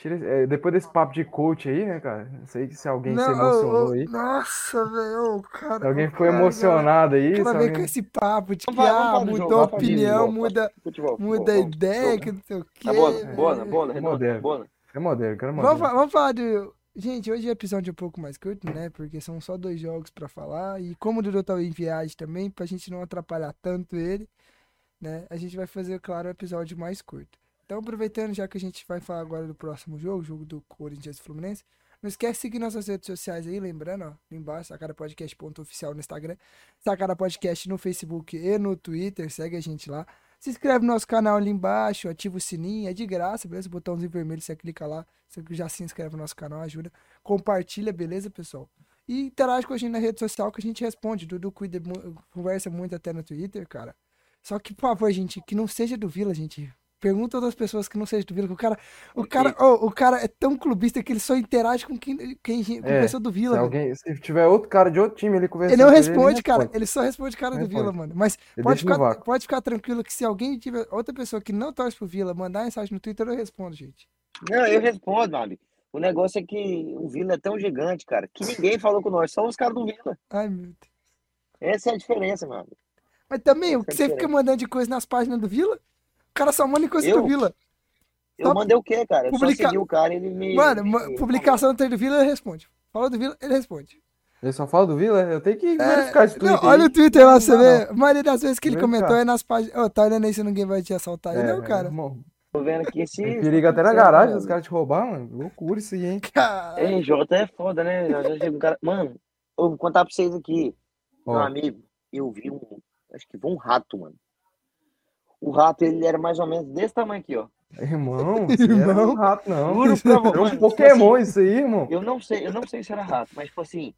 Tira, esse- é, depois desse papo de coach aí, né, cara? Não sei se alguém se Não, emocionou ô, ô, aí. Nossa, velho. cara, Se alguém ficou cara, emocionado aí. O se cara vem com alguém- esse papo de que Vamos falar- vamos ah, jogo, mudou a de opinião, muda, Futebol, muda a futebol, ideia, que não sei o quê. Tá bona, bona, bona, É moderno. bona. É modelo, cara, é Vamos, vamos falar de. Gente, hoje o episódio é um pouco mais curto, né? Porque são só dois jogos pra falar. E como o Dudu tá em viagem também, pra gente não atrapalhar tanto ele, né? A gente vai fazer, claro, o episódio mais curto. Então, aproveitando, já que a gente vai falar agora do próximo jogo, jogo do Corinthians e Fluminense, não esquece de seguir nossas redes sociais aí, lembrando, ó, embaixo, sacarapodcast.oficial no Instagram, Sacara Podcast no Facebook e no Twitter, segue a gente lá. Se inscreve no nosso canal ali embaixo, ativa o sininho, é de graça, beleza? O botãozinho vermelho, você clica lá, você já se inscreve no nosso canal, ajuda. Compartilha, beleza, pessoal? E interage com a gente na rede social que a gente responde. Dudu cuida, conversa muito até no Twitter, cara. Só que, por favor, gente, que não seja do Vila, gente. Pergunta outras pessoas que não seja do Vila, que o cara, o cara, oh, o cara é tão clubista que ele só interage com quem, quem com É, pessoa do Se, Vila. velho. alguém, se tiver outro cara de outro time ele conversando Ele não responde, cara. responde. Ele só responde cara do Responde. Vila, mano. Mas Ele pode ficar, pode ficar tranquilo que se alguém tiver outra pessoa que não torce pro Vila, mandar mensagem no Twitter, eu respondo, gente. Não, eu respondo, amigo. O negócio é que o Vila é tão gigante, cara, que ninguém falou com nós, só os caras do Vila. Ai, meu Deus. Essa é a diferença, amigo. Mas também, o Essa que é você fica mandando de coisa nas páginas do Vila? O cara só manda coisa Eu? do Vila. Eu Só mandei o quê, cara? Eu publica- só segui o cara e ele me. Mano, me- publicação do treino do Vila, ele responde. Falou do Vila, ele responde. Ele só fala do Vila? Eu tenho que É, verificar esse não, tweet olha aí. o Twitter lá, Não você vê. não. A maioria das vezes que ele Vem cá. comentou é nas páginas. Ô, tá olhando aí se ninguém vai te assaltar aí, É, não, cara? irmão, Tô vendo aqui esse. Perigo até na garagem, os caras te roubar, mano. Loucura isso aí, hein? Ei, Jota é foda, né? Um cara. Mano, eu vou contar pra vocês aqui. Meu amigo, eu vi um. Acho que foi um rato, mano. O rato, ele era mais ou menos desse tamanho aqui, ó. irmão, era Irmão. um rato, não. Juro pra você. Era um mano, tipo Pokémon assim, isso aí, irmão. eu não sei, eu não sei se era rato, mas tipo assim,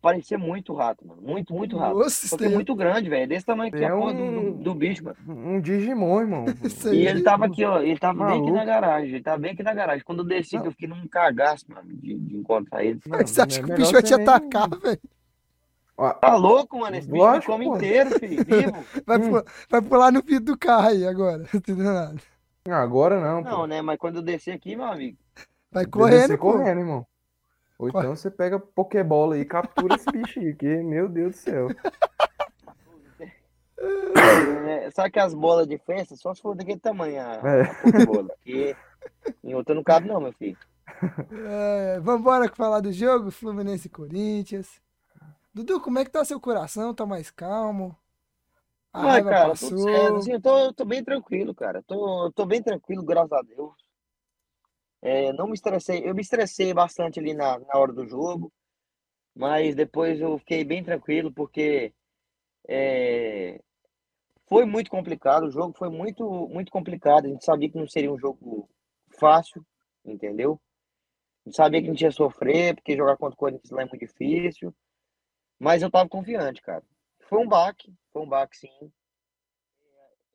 parecia muito rato, mano. Muito, muito rato. Nossa, Porque é aí- muito grande, velho. Desse tamanho aqui É a porra do, um- do, do bicho, mano. Um Digimon, irmão. Isso aí. E ele tava aqui, ó. Ele tava bem aqui Maluco. na garagem. Ele tava bem aqui na garagem. Quando eu desci, Não. eu fiquei num cagaço, mano, de, de encontrar ele. Não, Você acha é que o bicho vai te atacar, velho? Ó, Tá louco, mano? Esse bicho me come pô. inteiro, filho. Vivo. Vai, Hum. pu- vai pular no vidro do carro aí agora. Não entendeu nada. Agora não, pô. Não, né? Mas quando eu descer aqui, meu amigo. Vai correndo, pô. correndo, irmão. Ou Corre. então você pega Pokébola aí e captura esse bicho aí, que, meu Deus do céu. É, sabe que as bolas de festa só se for daquele tamanho a, É. a Pokébola. Porque em outra não cabe, não, meu filho. É, vambora falar do jogo, Fluminense e Corinthians. Dudu, como é que tá seu coração? Tá mais calmo? A Ai, raiva cara, passou? tudo certo. Assim, eu tô, tô bem tranquilo, cara. Tô, tô bem tranquilo, graças a Deus. É, não me estressei. Eu me estressei bastante ali na, na hora do jogo, mas depois eu fiquei bem tranquilo, porque é, foi muito complicado. O jogo foi muito, muito complicado. A gente sabia que não seria um jogo fácil, entendeu? A gente sabia que a gente ia sofrer, porque jogar contra o Corinthians lá é muito difícil. Mas eu tava confiante, cara. Foi um baque, foi um baque sim.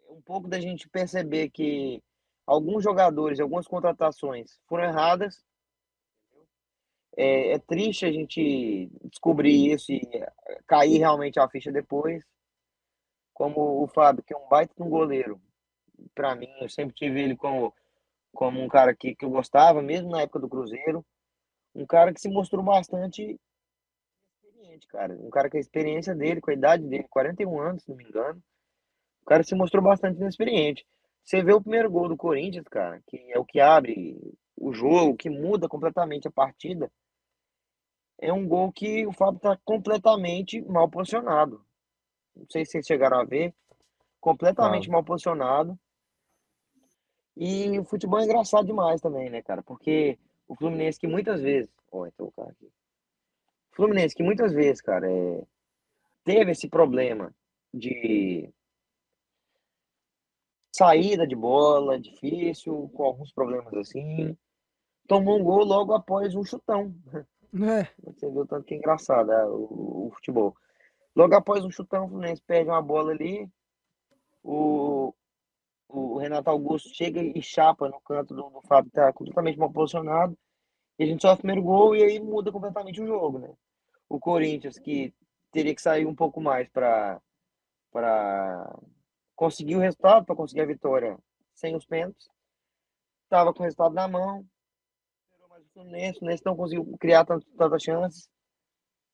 Um pouco da gente perceber que alguns jogadores, algumas contratações foram erradas. É, é triste a gente descobrir isso e cair realmente a ficha depois. Como o Fábio, que é um baita de um goleiro. Para mim, eu sempre tive ele como, como um cara que, que eu gostava, mesmo na época do Cruzeiro. Um cara que se mostrou bastante cara. Um cara com a experiência dele, com a idade dele, 41 anos, se não me engano. O cara se mostrou bastante inexperiente. Você vê o primeiro gol do Corinthians, cara, que é o que abre o jogo, que muda completamente a partida. É um gol que o Fábio tá completamente mal posicionado. Não sei se vocês chegaram a ver. Completamente mal posicionado. E o futebol é engraçado demais também, né, cara? Porque o Fluminense que muitas vezes. Ó, então o cara aqui. Fluminense que muitas vezes, cara, é, teve esse problema de saída de bola difícil, com alguns problemas assim. Tomou um gol logo após um chutão. É, Você viu o tanto que é engraçado é, o, o futebol. Logo após um chutão, o Fluminense perde uma bola ali. O, o Renato Augusto chega e chapa no canto do, do Fábio, que tá completamente mal posicionado. E a gente sofre o primeiro gol e aí muda completamente o jogo, né? O Corinthians, que teria que sair um pouco mais para para conseguir o resultado, para conseguir a vitória sem os pênaltis. Estava com o resultado na mão. Mais o Fluminense, o Fluminense não conseguiu criar tant- tantas chances.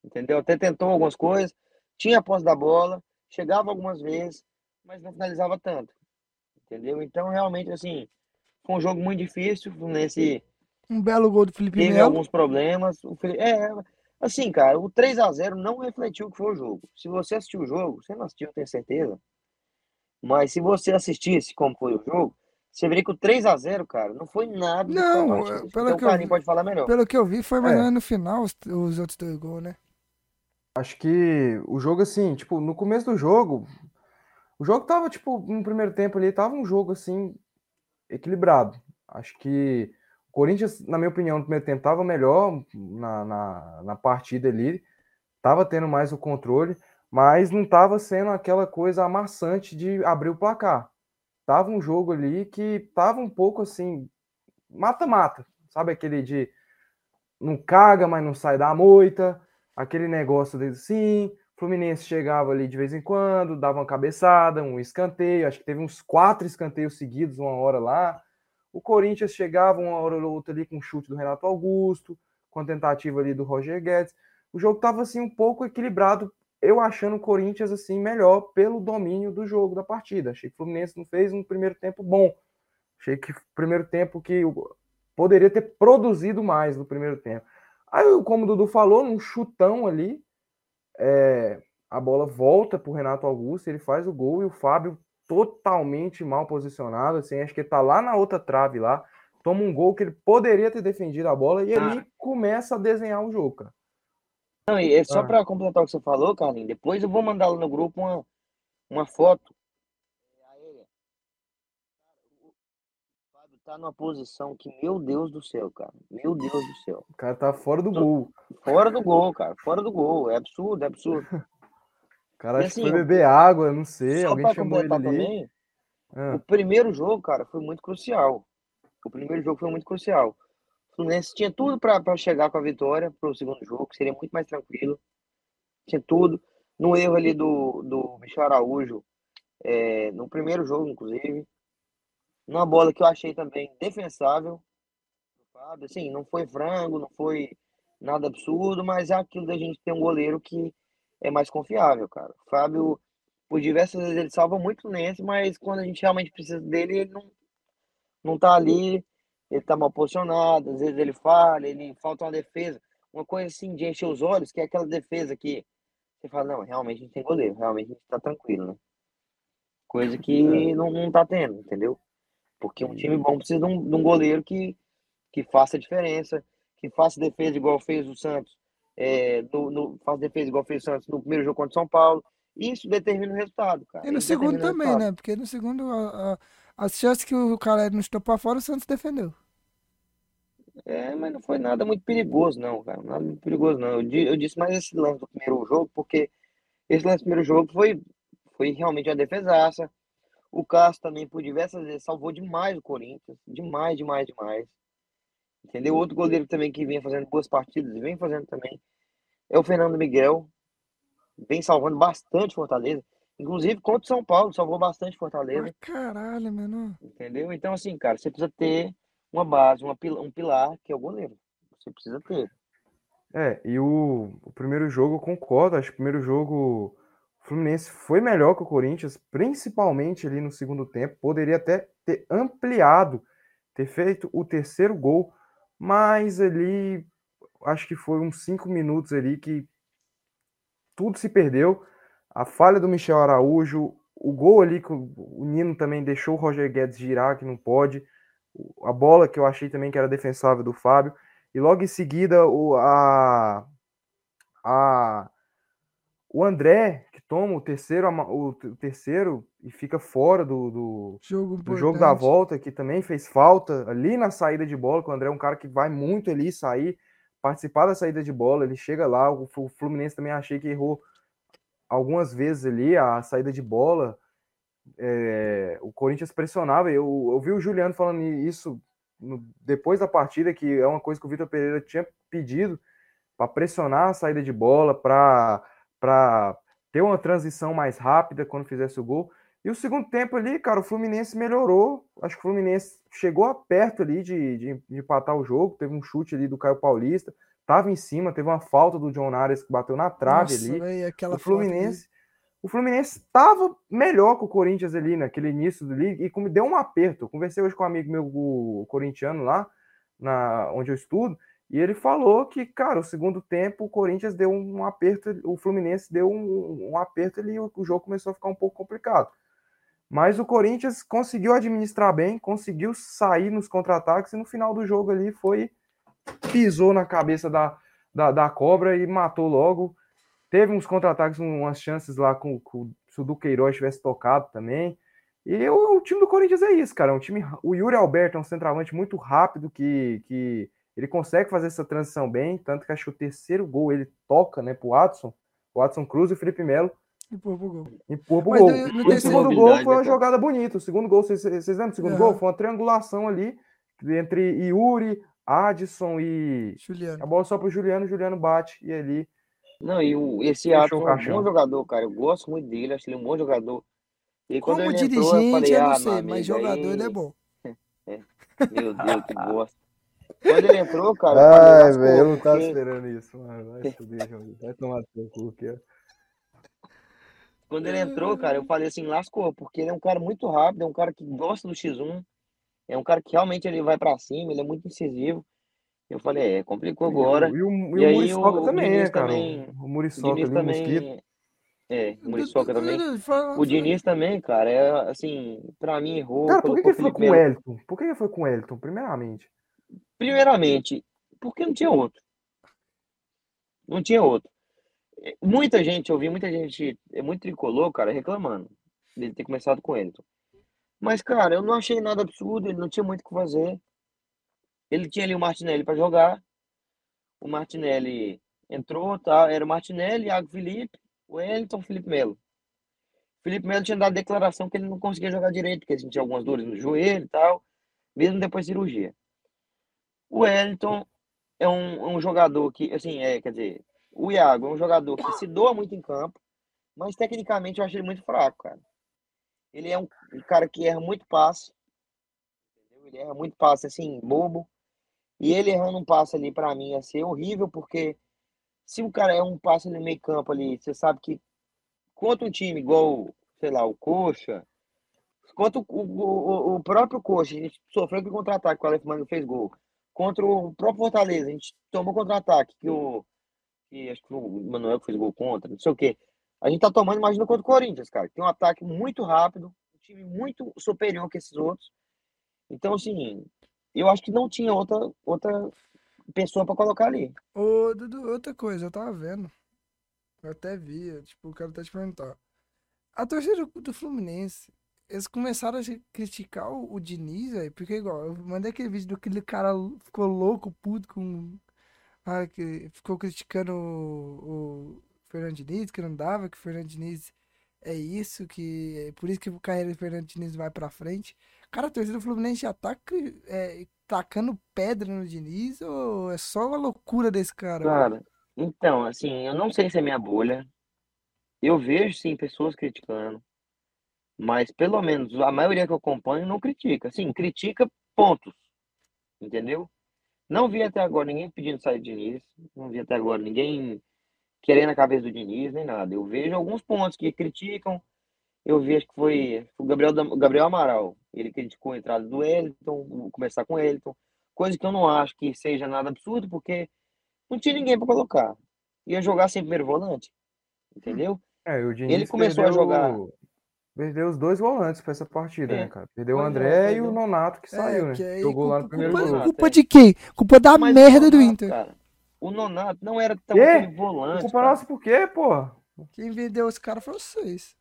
Entendeu? Até tentou algumas coisas, tinha a posse da bola, chegava algumas vezes, mas não finalizava tanto. Entendeu? Então, realmente, assim, foi um jogo muito difícil. O Fluminense um belo gol do Felipe teve Melo. alguns problemas. O Feli- É, assim, cara, o 3 a 0 não refletiu o que foi o jogo. Se você assistiu o jogo, você não assistiu, eu tenho certeza. Mas se você assistisse como foi o jogo, Você vê que o 3x0, cara, não foi nada. Não, é, pelo então que o eu Carlinhos vi- pode falar melhor. Pelo que eu vi, foi mais É. no final os, os outros dois gols, né? Acho que o jogo, assim, tipo, no começo do jogo, o jogo tava, tipo, no primeiro tempo ali, tava um jogo, assim, equilibrado. Acho que Corinthians, na minha opinião, no primeiro tempo tava melhor na, na, na partida ali, tava tendo mais o controle, mas não tava sendo aquela coisa amassante de abrir o placar. Tava um jogo ali que tava um pouco, assim, mata-mata, sabe aquele de não caga, mas não sai da moita, aquele negócio de sim, Fluminense chegava ali de vez em quando, dava uma cabeçada, um escanteio, acho que teve uns quatro escanteios seguidos uma hora lá. O Corinthians chegava uma hora ou outra ali com um chute do Renato Augusto, com a tentativa ali do Roger Guedes. O jogo estava assim um pouco equilibrado, eu achando o Corinthians assim melhor pelo domínio do jogo da partida. Achei que o Fluminense não fez um primeiro tempo bom. Achei que o primeiro tempo que o- poderia ter produzido mais no primeiro tempo. Aí, como o Dudu falou, num chutão ali, é, a bola volta para o Renato Augusto, ele faz o gol e o Fábio totalmente mal posicionado, assim, acho que ele tá lá na outra trave lá, toma um gol que ele poderia ter defendido a bola e ali começa a desenhar o jogo, cara. Não, e é só Ah. pra completar o que você falou, Carlinhos, depois eu vou mandar lá no grupo uma, uma foto. O Fábio tá numa posição que, meu Deus do céu, cara. Meu Deus do céu. O cara tá fora do gol. Fora do gol, cara. Fora do gol. É absurdo, é absurdo. O cara E assim, foi eu- beber água, não sei, Só alguém chamou ele ali. também, Ah, o primeiro jogo, cara, foi muito crucial. O primeiro jogo foi muito crucial. O Fluminense tinha tudo pra chegar com a vitória pro segundo jogo, que seria muito mais tranquilo. Tinha tudo. No erro ali do, do Michel Araújo, é, no primeiro jogo, inclusive. Numa bola que eu achei também defensável. Assim, não foi frango, não foi nada absurdo, mas é aquilo da gente ter um goleiro que é mais confiável, cara. O Fábio, por diversas vezes, ele salva muito o Fluminense, mas quando a gente realmente precisa dele, ele não, não tá ali, ele tá mal posicionado, às vezes ele falha, ele falta uma defesa. Uma coisa assim de encher os olhos, que é aquela defesa que você fala, não, realmente a gente tem goleiro, realmente a gente tá tranquilo, né? Coisa que não, não tá tendo, entendeu? Porque um time bom precisa de um, de um goleiro que, que faça a diferença, que faça defesa igual fez o Santos, é, no, no, faça defesa igual fez o Santos no primeiro jogo contra o São Paulo. Isso determina o resultado, cara. E no Isso segundo também, né? Porque no segundo, a- a- as chances que o Caleri não chutou pra fora, o Santos defendeu. É, mas não foi nada muito perigoso, não, cara. Nada muito perigoso, não. Eu, eu disse mais esse lance do primeiro jogo, porque esse lance do primeiro jogo foi, foi realmente uma defesaça. O Cássio também, por diversas vezes, salvou demais o Corinthians. Demais, demais, demais. Entendeu? Outro goleiro também que vem fazendo boas partidas, e vem fazendo também, é o Fernando Miguel. Vem salvando bastante Fortaleza. Inclusive contra o São Paulo, salvou bastante Fortaleza. Pra caralho, mano. Entendeu? Então, assim, cara, você precisa ter uma base, uma, pil- um pilar, que é o goleiro. Você precisa ter. É, e o, o primeiro jogo, eu concordo, acho que o primeiro jogo o Fluminense foi melhor que o Corinthians, principalmente ali no segundo tempo, poderia até ter ampliado, ter feito o terceiro gol, mas ali acho que foi uns cinco minutos ali que tudo se perdeu. A falha do Michel Araújo, o gol ali que o Nino também deixou o Roger Guedes girar, que não pode. A bola que eu achei também que era defensável do Fábio. E logo em seguida o, a, a, o André, toma o terceiro, o, terceiro e fica fora do, do, Jogo do jogo da volta, que também fez falta ali na saída de bola, que o André é um cara que vai muito ali sair, participar da saída de bola, ele chega lá, o o Fluminense também achei que errou algumas vezes ali a saída de bola, é, o Corinthians pressionava, eu, eu vi o Juliano falando isso no- depois da partida, que é uma coisa que o Vitor Pereira tinha pedido para pressionar a saída de bola, para ter uma transição mais rápida quando fizesse o gol. E o segundo tempo ali, cara, o Fluminense melhorou. Acho que o Fluminense chegou a perto ali de, de, de empatar o jogo. Teve um chute ali do Caio Paulista, tava em cima, teve uma falta do John Nares que bateu na trave Nossa, ali. véi, aquela O foto. Fluminense, o Fluminense estava melhor que o Corinthians ali naquele início do liga e deu um aperto. Eu conversei hoje com um amigo meu o corintiano lá, na onde eu estudo, e ele falou que, cara, o segundo tempo o Corinthians deu um aperto, o Fluminense deu um, um aperto ali e o, jogo começou a ficar um pouco complicado. Mas o Corinthians conseguiu administrar bem, conseguiu sair nos contra-ataques e no final do jogo ali foi. pisou na cabeça da, da, da cobra e matou logo. Teve uns contra-ataques, umas chances lá com, com se o Duqueiroz tivesse tocado também. E o, o, time do Corinthians é isso, cara. É um time, o Yuri Alberto é um centroavante muito rápido que, que ele consegue fazer essa transição bem. Tanto que acho que o terceiro gol ele toca né, pro Watson, o Watson Cruz e o Felipe Melo. Empurra pro gol. Empurra pro gol. No, o segundo gol foi uma jogada bonita. O segundo gol, vocês, vocês lembram do segundo uhum. gol? Foi uma triangulação ali entre Yuri, Adson e. Juliano. A bola só pro Juliano, o Juliano bate e ali. Não, e o, esse Adson é um bom jogador, cara. Eu gosto muito dele, acho ele um bom jogador. E Como dirigente, entrou, eu, falei, eu não ah, sei, mas jogador aí... ele é bom. É. Meu Deus, que bosta. Quando ele entrou, cara. Ai, velho, eu não tava porque... esperando isso, mano. Vai subir, vai tomar teu cu Quando ele entrou, cara, eu falei assim, lascou, porque ele é um cara muito rápido, é um cara que gosta do X1, é um cara que realmente ele vai para cima, ele é muito incisivo. Eu falei, é, complicou agora. E o, e e o Muriçoca também, né, cara? Também, o Muriçoca ali, também, mosquito. É, o Muriçoca também. O Diniz também, cara, é assim, pra mim errou. Cara, por que, que ele foi com o Elton? Por que ele foi com o Elton, primeiramente? Primeiramente, porque não tinha outro. Não tinha outro. Muita gente, eu vi muita gente, é muito tricolor, cara, reclamando dele ter começado com o. Mas, cara, eu não achei nada absurdo, ele não tinha muito o que fazer. Ele tinha ali o Martinelli para jogar. O Martinelli entrou, tá? Era o Martinelli, Iago Felipe, o Wellington, Felipe Melo. Felipe Melo tinha dado declaração que ele não conseguia jogar direito, porque ele tinha algumas dores no joelho e tal, mesmo depois da cirurgia. O Wellington é um, um jogador que, assim, é, quer dizer, o Iago é um jogador que se doa muito em campo, mas tecnicamente eu acho ele muito fraco, cara. Ele é um, um cara que erra muito passe, entendeu? Ele erra muito passe, assim, bobo. E ele errando um passe ali, para mim, ia ser horrível, porque se o cara é um passe no meio campo ali, você sabe que contra um time igual, sei lá, o Coxa, contra o, o, o próprio Coxa, a gente sofreu com contra-ataque, o Aleph Mano fez gol. Contra o próprio Fortaleza, a gente tomou contra-ataque, que o. Que acho que o Manuel fez gol contra, não sei o quê. A gente tá tomando, imagina, contra o Corinthians, cara. Tem um ataque muito rápido, um time muito superior que esses outros. Então, assim, eu acho que não tinha outra, outra pessoa para colocar ali. Ô, Dudu, outra coisa, eu tava vendo. Eu até via, tipo, o cara até te perguntar. A torcida do Fluminense, eles começaram a criticar o, o Diniz, velho, porque igual, eu mandei aquele vídeo do aquele cara ficou louco, puto com. Ah, que ficou criticando o, o Fernando Diniz, que não dava, que o Fernando Diniz é isso, que é por isso que o carreira do Fernando Diniz vai pra frente. Cara, a torcida do Fluminense já tá é, tacando pedra no Diniz ou é só uma loucura desse cara? Cara, então, assim, eu não sei se é minha bolha. Eu vejo, sim, pessoas criticando. Mas, pelo menos, a maioria que eu acompanho não critica. Sim, critica pontos. Entendeu? Não vi até agora ninguém pedindo sair do Diniz. Não vi até agora ninguém querendo a cabeça do Diniz, nem nada. Eu vejo alguns pontos que criticam. Eu vi, acho que foi o Gabriel, Gabriel Amaral. Ele criticou a entrada do Elton, começar com o Elton. Coisa que eu não acho que seja nada absurdo, porque não tinha ninguém para colocar. Ia jogar sem primeiro volante. Entendeu? É, ele começou a jogar. Perdeu os dois volantes para essa partida, é. né, cara? Perdeu o é, André e o Nonato que é, saiu, né? Que Jogou culpa, lá no primeiro culpa, Culpa de quem? Culpa da Mas merda Nonato, do Inter. Cara, o Nonato não era tão aquele volante. Culpa cara. nossa por quê, pô? Quem vendeu os caras foi vocês.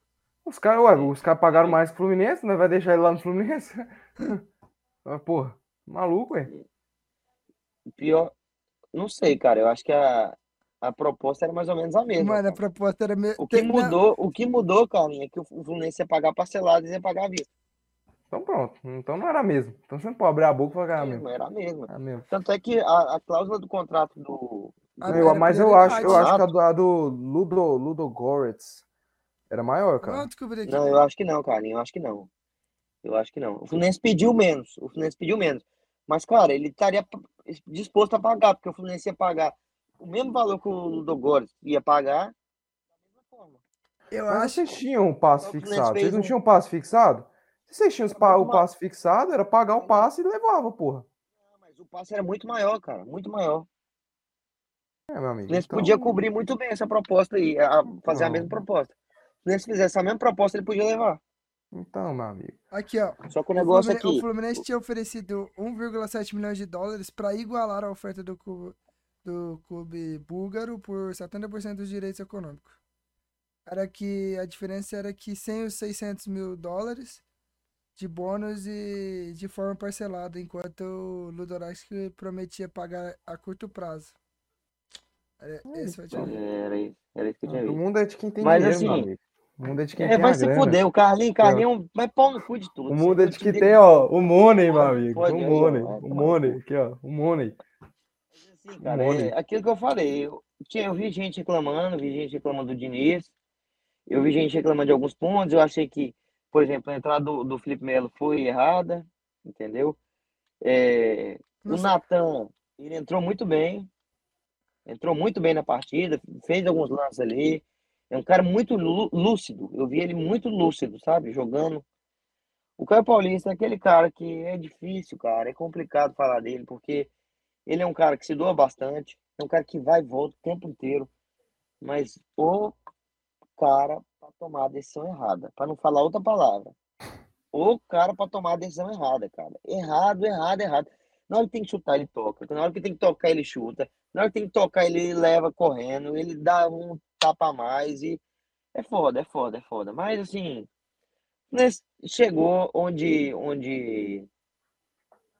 Os caras, ué, os caras pagaram mais que o Fluminense, né? Vai deixar ele lá no Fluminense? Porra, maluco, ué. Pior, não sei, cara. Eu acho que a, a proposta era mais ou menos a mesma. Mano, a proposta era mesmo. O que mudou, o que mudou, Carlinhos, é que o Fluminense ia pagar parcelado e ia pagar a vista. Então pronto. Então não era mesmo. Então você não pode abrir a boca e pagar mesmo. Era mesmo. Era mesmo. Tanto é que a, a cláusula do contrato do. do eu, mas eu acho, eu acho que a do, a do Ludo, Ludo Goretz era maior, cara. Não, eu acho que não, cara. Eu acho que não. Eu acho que não. O Fluminense pediu menos. O Fluminense pediu menos. Mas, cara, ele estaria disposto a pagar, porque o Fluminense ia pagar o mesmo valor que o Ludogorets ia pagar. Eu Mas acho... vocês tinham um passe fixado. Vocês não um... tinham um passe fixado? Se vocês tinham pa o passe fixado, era pagar o passe e levava, porra. Mas o passe era muito maior, cara. Muito maior. É, meu amigo. Fluminense então... podia cobrir muito bem essa proposta aí, a fazer não. a mesma proposta. Se fizesse a mesma proposta, ele podia levar. Então, meu amigo. Aqui, ó. Só que o O negócio o aqui, Fluminense tinha oferecido 1,7 milhões de dólares para igualar a oferta do do clube búlgaro por 70% dos direitos econômicos. Era que a diferença era que sem os 600 mil dólares de bônus e de forma parcelada, enquanto o Ludovic prometia pagar a curto prazo. Era, esse foi o diferença. era isso, era isso que eu tinha O visto. mundo é de quem tem Mas, dinheiro, assim. O mundo é de quem É, tem vai se grana. fuder, o Carlinho, Carlinho vai pau no cu de tudo. O mundo é de quem tem, ó, o money, meu amigo. Pode O aí, ó, money, o money, aqui, ó, o money. Assim, cara, é aquilo que eu falei. Eu, tinha, eu vi gente reclamando, vi gente reclamando do Diniz, eu vi gente reclamando de alguns pontos. Eu achei que, por exemplo, a entrada do, do Felipe Melo foi errada, entendeu? É, o. Natan, ele entrou muito bem, entrou muito bem na partida, fez alguns lances ali. É um cara muito lú- lúcido. Eu vi ele muito lúcido, sabe? Jogando. O Caio Paulista é aquele cara que é difícil, cara. É complicado falar dele, porque ele é um cara que se doa bastante, é um cara que vai e volta o tempo inteiro, mas o cara para tomar a decisão errada, para não falar outra palavra. O cara para tomar a decisão errada, cara. Errado, errado, errado. Na hora que tem que chutar, ele toca. Na hora que tem que tocar, ele chuta. Na hora que tem que tocar, ele leva correndo. Ele dá um tapa a mais e é foda, é foda, é foda. Mas assim, chegou onde, onde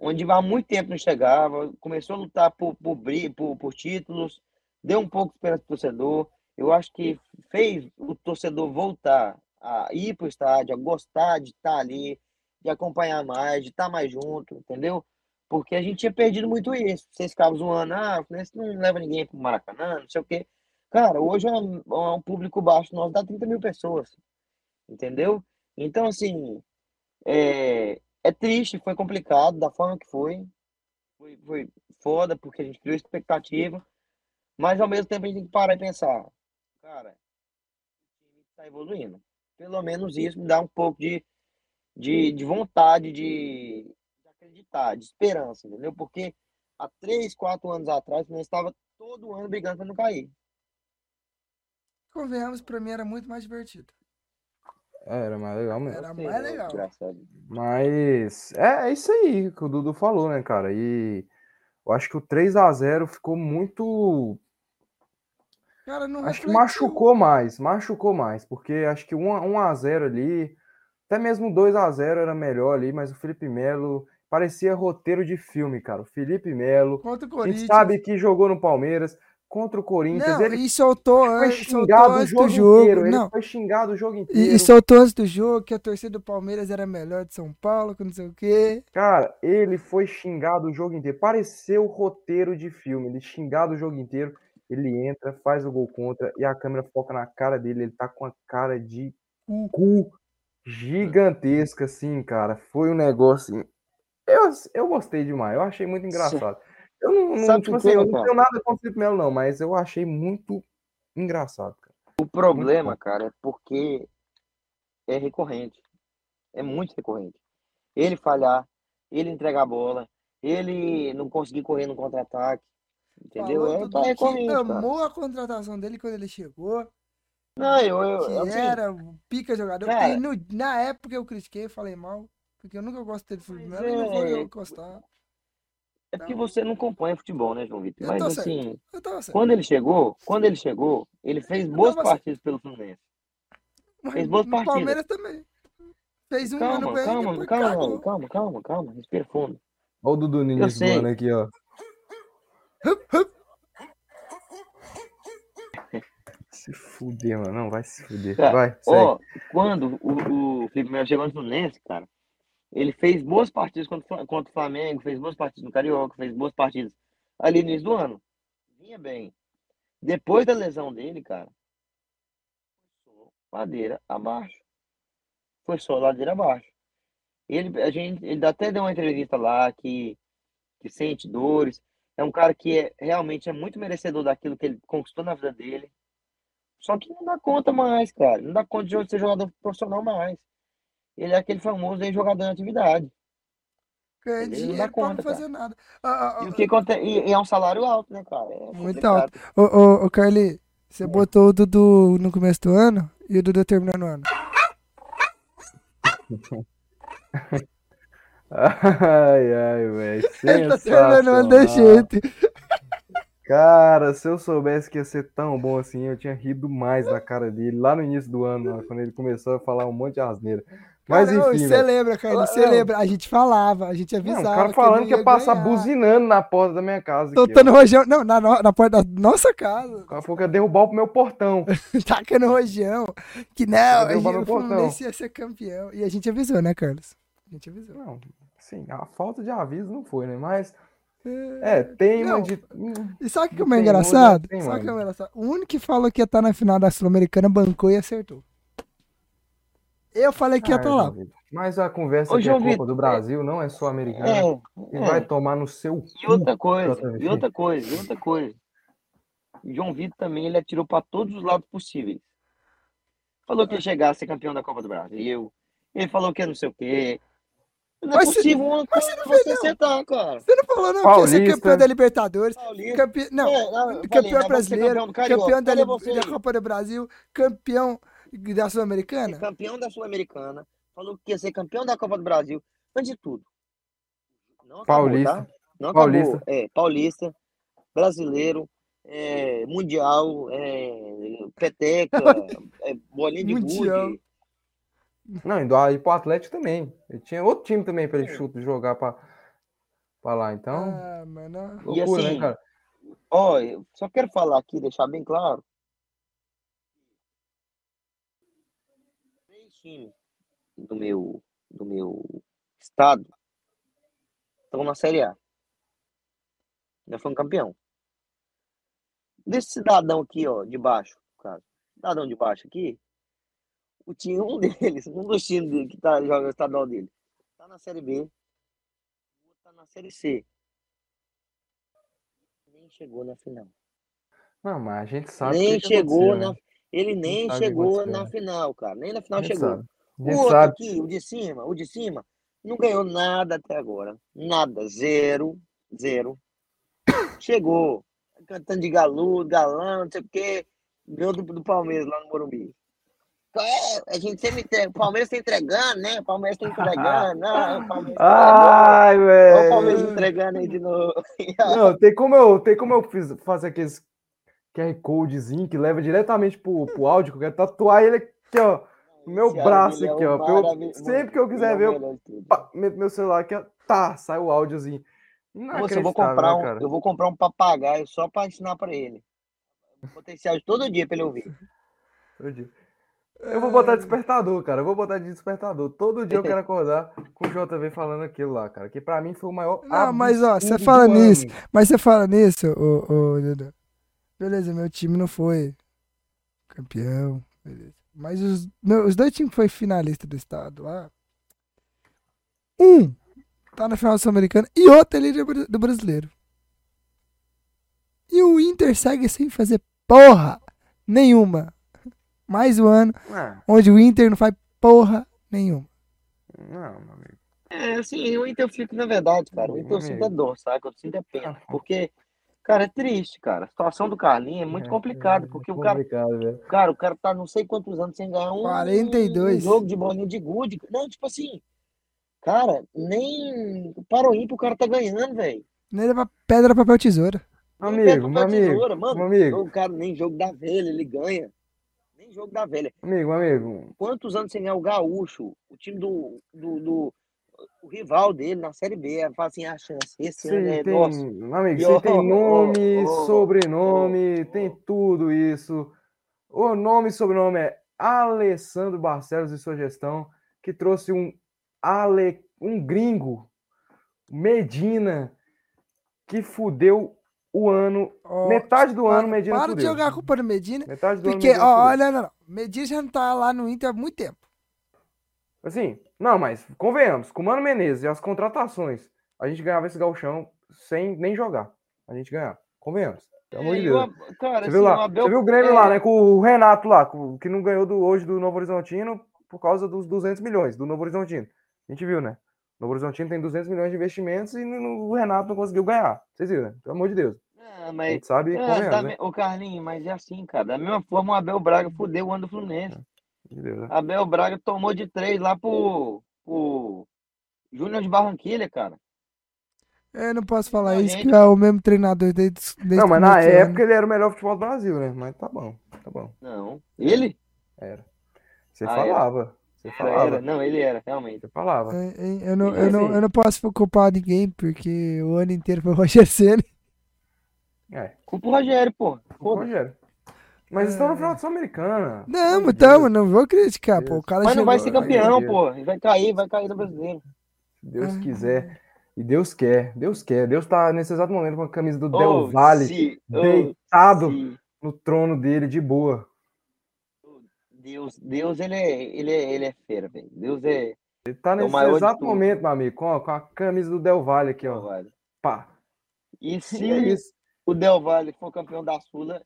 onde há muito tempo não chegava, começou a lutar por, por, por, por títulos, deu um pouco de esperança pro torcedor. Eu acho que fez o torcedor voltar a ir para o estádio, a gostar de estar ali, de acompanhar mais, de estar mais junto, entendeu? Porque a gente tinha perdido muito isso. Vocês ficavam zoando, ah, o não leva ninguém para o Maracanã, não sei o quê. Cara, hoje é um, é um público baixo nosso, dá 30 mil pessoas, entendeu? Então, assim, é, é triste, foi complicado da forma que foi. Foi, foi foda, porque a gente criou expectativa. Mas ao mesmo tempo a gente tem que parar e pensar, cara, o time está evoluindo. Pelo menos isso me dá um pouco de, de, de vontade de, de acreditar, de esperança, entendeu? Porque há três, quatro anos atrás, Fluminense estava todo ano brigando para não cair. Convenhamos, pra mim era muito mais divertido. Era mais legal mesmo. Era mais legal. Mas é, é isso aí que o Dudu falou, né, cara? E eu acho que o 3 a 0 ficou muito. Cara, não Acho que machucou mais, machucou mais, porque acho que 1 a 1 a 0 ali, até mesmo 2 a 0 era melhor ali, mas o Felipe Melo parecia roteiro de filme, cara. O Felipe Melo, Contra o a gente sabe que jogou no Palmeiras contra o Corinthians, Não, ele e soltou, foi antes, o jogo do jogo. inteiro, ele Não, foi xingado o jogo inteiro. e soltou antes do jogo que a torcida do Palmeiras era melhor de São Paulo, que não sei o quê. Cara, ele foi xingado o jogo inteiro. Pareceu roteiro de filme. Ele xingado o jogo inteiro. Ele entra, faz o gol contra e a câmera foca na cara dele. Ele tá com a cara de Cu. gigantesca, assim, cara. Foi um negócio. assim, Eu, eu gostei demais. Eu achei muito engraçado. Eu não, não, Sabe tipo assim, eu não cara? tenho nada contra o Felipe Melo, não, mas eu achei muito engraçado, cara. O problema, cara, é porque é recorrente. É muito recorrente. Ele falhar, ele entregar a bola, ele não conseguir correr no contra-ataque. Entendeu? Falou É, tá recorrente, cara. amou a contratação dele quando ele chegou, Não, eu, eu, que eu, assim, era o pica jogador. cara. E no- na época eu critiquei, falei mal, porque eu nunca gostei do Felipe Melo e não vou é- gostar. É porque você não acompanha futebol, né, João Vitor? Mas assim, quando ele chegou, quando ele chegou, ele fez boas partidas pelo Fluminense. Mas fez boas no partidas. Palmeiras também. Fez um ano Calma, bem, calma, calma, calma, calma, calma, respira fundo. Olha o Dudu no início do sei. ano aqui, ó. Se fuder, mano. Não, vai se fuder. Cara, Vai, segue. Ó, quando o, o Felipe Melo chegou no Fluminense, cara, ele fez boas partidas contra, contra o Flamengo, fez boas partidas no Carioca, fez boas partidas ali no início do ano. Vinha bem. Depois da lesão dele, cara, ladeira abaixo. Foi só ladeira abaixo. Ele, a gente, ele até deu uma entrevista lá que, que sente dores. É um cara que é, realmente é muito merecedor daquilo que ele conquistou na vida dele. Só que não dá conta mais, cara. Não dá conta de ser jogador profissional mais. Ele é aquele famoso aí jogador em atividade. Ganha Ele não dá dinheiro pra não conta, fazer nada. Ah, ah, E o que acontece? E, e é um salário alto, né, cara? É Muito complicado. Ô, ô, ô, Carly, você botou o Dudu no começo do ano e o Dudu terminou no ano. Ai, ai, velho. Ele tá terminando de sensacional. jeito. Cara, se eu soubesse que ia ser tão bom assim, eu tinha rido mais da cara dele lá no início do ano, quando ele começou a falar um monte de asneira. Mas enfim, Você lembra, cara? Você Não. lembra? A gente falava, a gente Não, avisava. o cara que falando ele que ia passar ganhar. buzinando na porta da minha casa. Soltando rojão. Não, na, na porta da nossa casa. O cara falou que ia derrubar o meu portão. Tacando rojão. Que não, meu o. Fluminense ia ser campeão. E a gente avisou, né, Carlos? A gente avisou. Não, sim, a falta de aviso não foi, né? Mas, é, teima Não. de... hum, E sabe o que é é engraçado? Sabe o que é mais engraçado? O único que falou que ia estar na final da Sul-Americana bancou e acertou. Eu falei que ia Ah, estar lá. Mas a conversa Ô, aqui é João Copa Vitor, do Brasil, não é só americana. É, E é. vai tomar no seu E outra coisa, e outra coisa, e outra coisa. O João Vitor também ele atirou para todos os lados possíveis. Falou que ia chegar a ser campeão da Copa do Brasil. Ele falou que é não sei o quê. Não é Mas você- possível mas coisa você não você fez, não. acertar, cara. Você não falou, não, que ia ser Paulista. campeão da Libertadores. Paulista. Campe... Não, É, não, eu falei, campeão né, brasileiro, campeão campeão da, você da? Copa do Brasil, campeão da É Sul-Americana. campeão da Sul-Americana, falou que ia ser campeão da Copa do Brasil, antes de tudo. Não acabou, Paulista. tá? Não Paulista. É, paulista, brasileiro, é, mundial, é, peteca, é, bolinha de Mundial. gude. Não, indo aí pro Atlético também. Ele tinha outro time também pra ele É. chutar, jogar pra, pra lá. Então, Ah, mano. E loucura, né, assim, cara? Ó, eu só quero falar aqui, deixar bem claro. Times do meu, do meu estado estão na Série A. Já foi um campeão. Desse cidadão aqui, ó, de baixo, cara. Cidadão de baixo aqui, o time, um deles, um dos times dele que tá, joga o estadual dele, tá na Série B, o outro tá na Série C. Nem chegou na final. Não, mas a gente sabe nem chegou aconteceu, na. né? Ele nem chegou na final, cara. Nem na final chegou. O outro aqui, o de cima, o de cima, não ganhou nada até agora. Nada. Zero. Zero. Chegou. Cantando de galudo, galão, não sei o quê. Ganhou do, do Palmeiras lá no Morumbi. É, a gente sempre entrega. O Palmeiras tá entregando, né? O Palmeiras tá entregando. Não, Palmeiras Ai. Olha o Palmeiras velho. entregando aí de novo. Não, tem como eu, tem como eu fiz, fazer aqueles QR Codezinho que leva diretamente pro, pro áudio, que eu quero tatuar ele aqui, ó. No meu Esse braço é aqui, um ó. eu- sempre que eu é quiser o ver, eu pá, meu celular aqui, ó. Tá, sai o áudiozinho. Moça, eu vou Inacreditável, comprar né, um, cara? eu vou comprar um papagaio só para ensinar para ele. Potencial de todo dia para ele ouvir. Todo dia. Eu vou botar despertador, cara. Eu vou botar de despertador. Todo dia eu quero acordar com o JV falando aquilo lá, cara. Que pra mim foi o maior. Não, mas, ó, você fala nisso. Mas você fala nisso, ô, ô. Beleza, meu time não foi campeão. Beleza. Mas os, meu- os dois times que foi finalista do estado lá. Um tá na final sul-americana e outro ali do, bra- do brasileiro. E o Inter segue sem fazer porra nenhuma. Mais um ano Ah, onde o Inter não faz porra nenhuma. não, meu amigo. É, assim, o Inter eu fico, na verdade, cara, o Inter eu sinto é dor, saca? Eu sinto é pena. Porque, cara, é triste, cara. A situação do Carlinhos é muito complicada, porque o cara, Complicado, velho. cara, o cara tá não sei quantos anos sem ganhar um, 42. um jogo de bolinha de gude. Não, tipo assim, cara, nem para o ímpio o cara tá ganhando, velho. Nem leva pedra, papel, tesoura. Amigo, meu papel, amigo, tesoura, mano. meu amigo, O cara nem jogo da velha ele ganha. Nem jogo da velha. amigo, amigo. quantos anos sem ganhar o Gaúcho, o time do, do, do- o rival dele na Série B, fala assim, a chance, esse ano é tem, nosso. meu amigo, E, você ó, tem nome, ó, sobrenome, ó, tem tudo isso. O nome e sobrenome é Alessandro Barcelos e sua gestão, que trouxe um Ale, um gringo, Medina, que fudeu o ano, Ó, metade do para, ano Medina para de fudeu. jogar a culpa no Medina. Metade do Porque, ano Medina ó, fudeu. olha, não, não. Medina já não tá lá no Inter há muito tempo. Assim, não, mas convenhamos, com o Mano Menezes e as contratações, a gente ganhava esse gauchão sem nem jogar. A gente ganhava. Convenhamos. Pelo amor É, de Deus. Cara, Você assim, viu o lá? Abel- Você viu o Grêmio é, lá, né? Com o Renato lá, com- que não ganhou do, hoje do Novo Horizontino por causa dos 200 milhões do Novo Horizontino. A gente viu, né? O Novo Horizontino tem 200 milhões de investimentos e no- o Renato não conseguiu ganhar. Vocês viram, né? Pelo amor de Deus. É, A mas, gente sabe, é, convenhamos, da né? Ô, Carlinhos, mas é assim, cara. Da mesma forma, o Abel Braga fudeu o ano do Fluminense. Meu Deus, né? Abel Braga tomou de três lá pro, pro Júnior de Barranquilha, cara. Eu não posso falar isso, que é o mesmo treinador desde, desde Não, mas o na época ano. ele era o melhor futebol do Brasil, né? Mas tá bom, tá bom. Não. Ele? Era. Você Ah, falava. Você falava. era. Não, ele era, realmente. Você falava. É, é, Eu não, eu, não, assim- eu não posso culpar ninguém, porque o ano inteiro foi o Roger Ceni. É. Culpa o Rogério, pô. O Foda-se. Rogério. Mas estão no final de Sul-Americana. Não, amor de então, não vou criticar, Deus. pô. O cara Mas não vai ser campeão, pô. Ele vai cair, vai cair do brasileiro. Se Deus Ah. quiser. E Deus quer, Deus quer. Deus tá nesse exato momento com a camisa do Ô, Del Valle se- deitado no trono dele de boa. Deus, Deus, ele é, ele é, ele é fera, velho. Deus é. Ele tá o nesse exato momento, meu amigo, com, a- com a camisa do Del Valle aqui, ó. Valle. Pá. E E se é o Del Valle for campeão da Sula,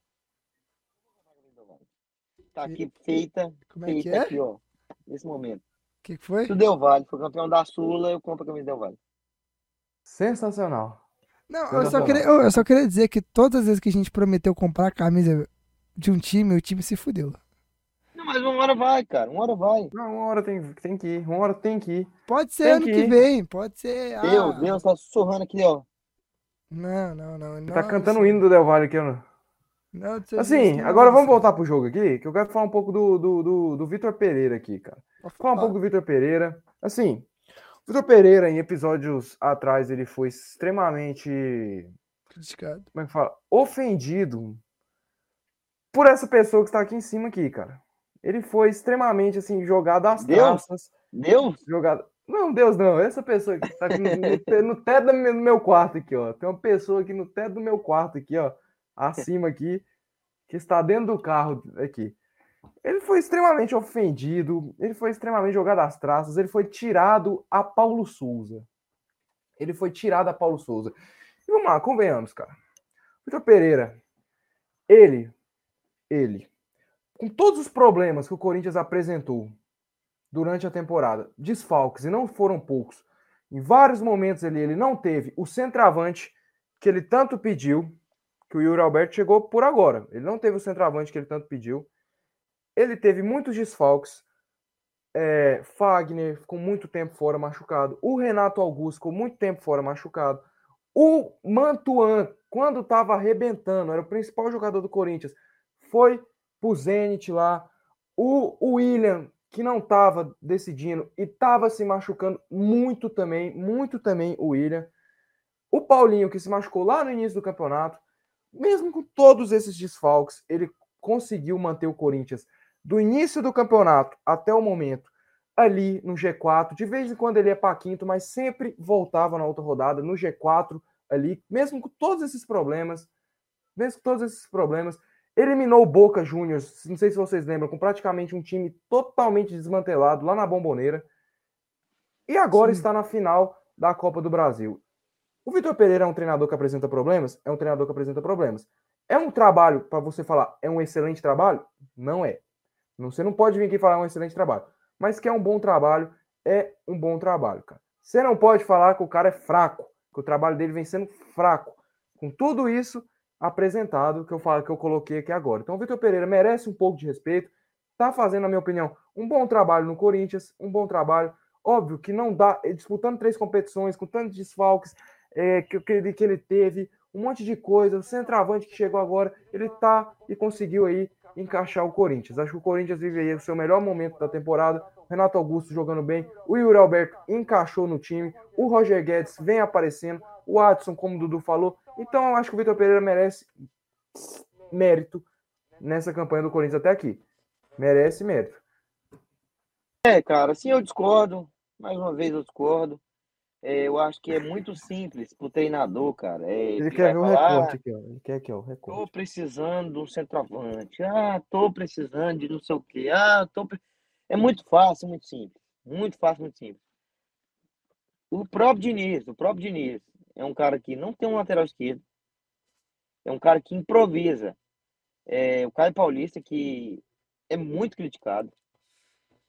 tá aqui feita, Como é que feita é? O aqui, ó. Nesse momento. que, que foi? Se o Del Valle for campeão da Sula, eu compro a camisa do Del Valle. Sensacional. Não, eu só, Sensacional. queria, eu eu só queria dizer que todas as vezes que a gente prometeu comprar a camisa de um time, o time se fudeu. Não, mas uma hora vai, cara. Uma hora vai. Não, uma hora tem, tem que ir. Uma hora tem que ir. Pode ser Tem ano que que vem, pode ser. Deus, ah, Deus tá sussurrando aqui, ó. Não, não, não. Ele tá cantando o hino do Del Valle aqui, ó. Não, não, Assim, agora vamos voltar pro jogo aqui, que eu quero falar um pouco do, do, do, do Vitor Pereira aqui, cara. Pode Falar um pouco do Vitor Pereira. Assim, o Vitor Pereira, em episódios atrás, ele foi extremamente, Criticado. como é que fala? Ofendido por essa pessoa que está aqui em cima aqui, cara. Ele foi extremamente, assim, jogado às Deus? traças. Deus? Jogado... Não, Deus não. Essa pessoa que tá aqui no, no no teto do meu, do meu quarto aqui, ó. Tem uma pessoa aqui no teto do meu quarto aqui, ó. Acima aqui, que está dentro do carro aqui. Ele foi extremamente ofendido, ele foi extremamente jogado às traças, ele foi tirado a Paulo Souza. Ele foi tirado a Paulo Souza. E vamos lá, convenhamos, cara. Vitor Pereira, ele, ele, com todos os problemas que o Corinthians apresentou durante a temporada, desfalques, e não foram poucos, em vários momentos ele, ele não teve o centroavante que ele tanto pediu, que o Yuri Alberto chegou por agora. Ele não teve o centroavante que ele tanto pediu. Ele teve muitos desfalques. É, Fagner ficou muito tempo fora machucado. O Renato Augusto ficou muito tempo fora machucado. O Mantuan, quando estava arrebentando, era o principal jogador do Corinthians, foi pro Zenit lá. O William, que não estava decidindo e estava se machucando muito também, muito também o William. O Paulinho, que se machucou lá no início do campeonato, mesmo com todos esses desfalques, ele conseguiu manter o Corinthians do início do campeonato até o momento ali no G4. De vez em quando ele ia para quinto, mas sempre voltava na outra rodada no G4 ali, mesmo com todos esses problemas, mesmo com todos esses problemas, eliminou o Boca Juniors, não sei se vocês lembram, com praticamente um time totalmente desmantelado lá na Bomboneira. E agora Sim. está na final da Copa do Brasil. O Vitor Pereira é um treinador que apresenta problemas? É um treinador que apresenta problemas. É um trabalho para você falar, é um excelente trabalho? Não é. Você não pode vir aqui falar um excelente trabalho. Mas que é um bom trabalho, é um bom trabalho, cara. Você não pode falar que o cara é fraco, que o trabalho dele vem sendo fraco. Com tudo isso apresentado que eu falo que eu coloquei aqui agora. Então o Vitor Pereira merece um pouco de respeito. Tá fazendo, na minha opinião, um bom trabalho no Corinthians, um bom trabalho. Óbvio que não dá, disputando três competições, com tantos desfalques eh, que, que, que ele teve, um monte de coisa, o centroavante que chegou agora, ele tá e conseguiu aí encaixar o Corinthians. Acho que o Corinthians vive aí o seu melhor momento da temporada. Renato Augusto jogando bem, o Yuri Alberto encaixou no time, o Roger Guedes vem aparecendo, o Adson, como o Dudu falou. Então eu acho que o Vitor Pereira merece mérito nessa campanha do Corinthians até aqui. Merece mérito. É, cara, assim eu discordo. Mais uma vez eu discordo. É, eu acho que é muito simples pro treinador, cara. É, Ele pegar quer ver o recorte aqui, ó. Ele quer ó, o Tô recorte. precisando de um centroavante. Ah, tô precisando de não sei o quê. Ah, tô. pre- É muito fácil, muito simples. Muito fácil, muito simples. O próprio Diniz, o próprio Diniz, é um cara que não tem um lateral esquerdo. É um cara que improvisa. É, o Caio Paulista, que é muito criticado.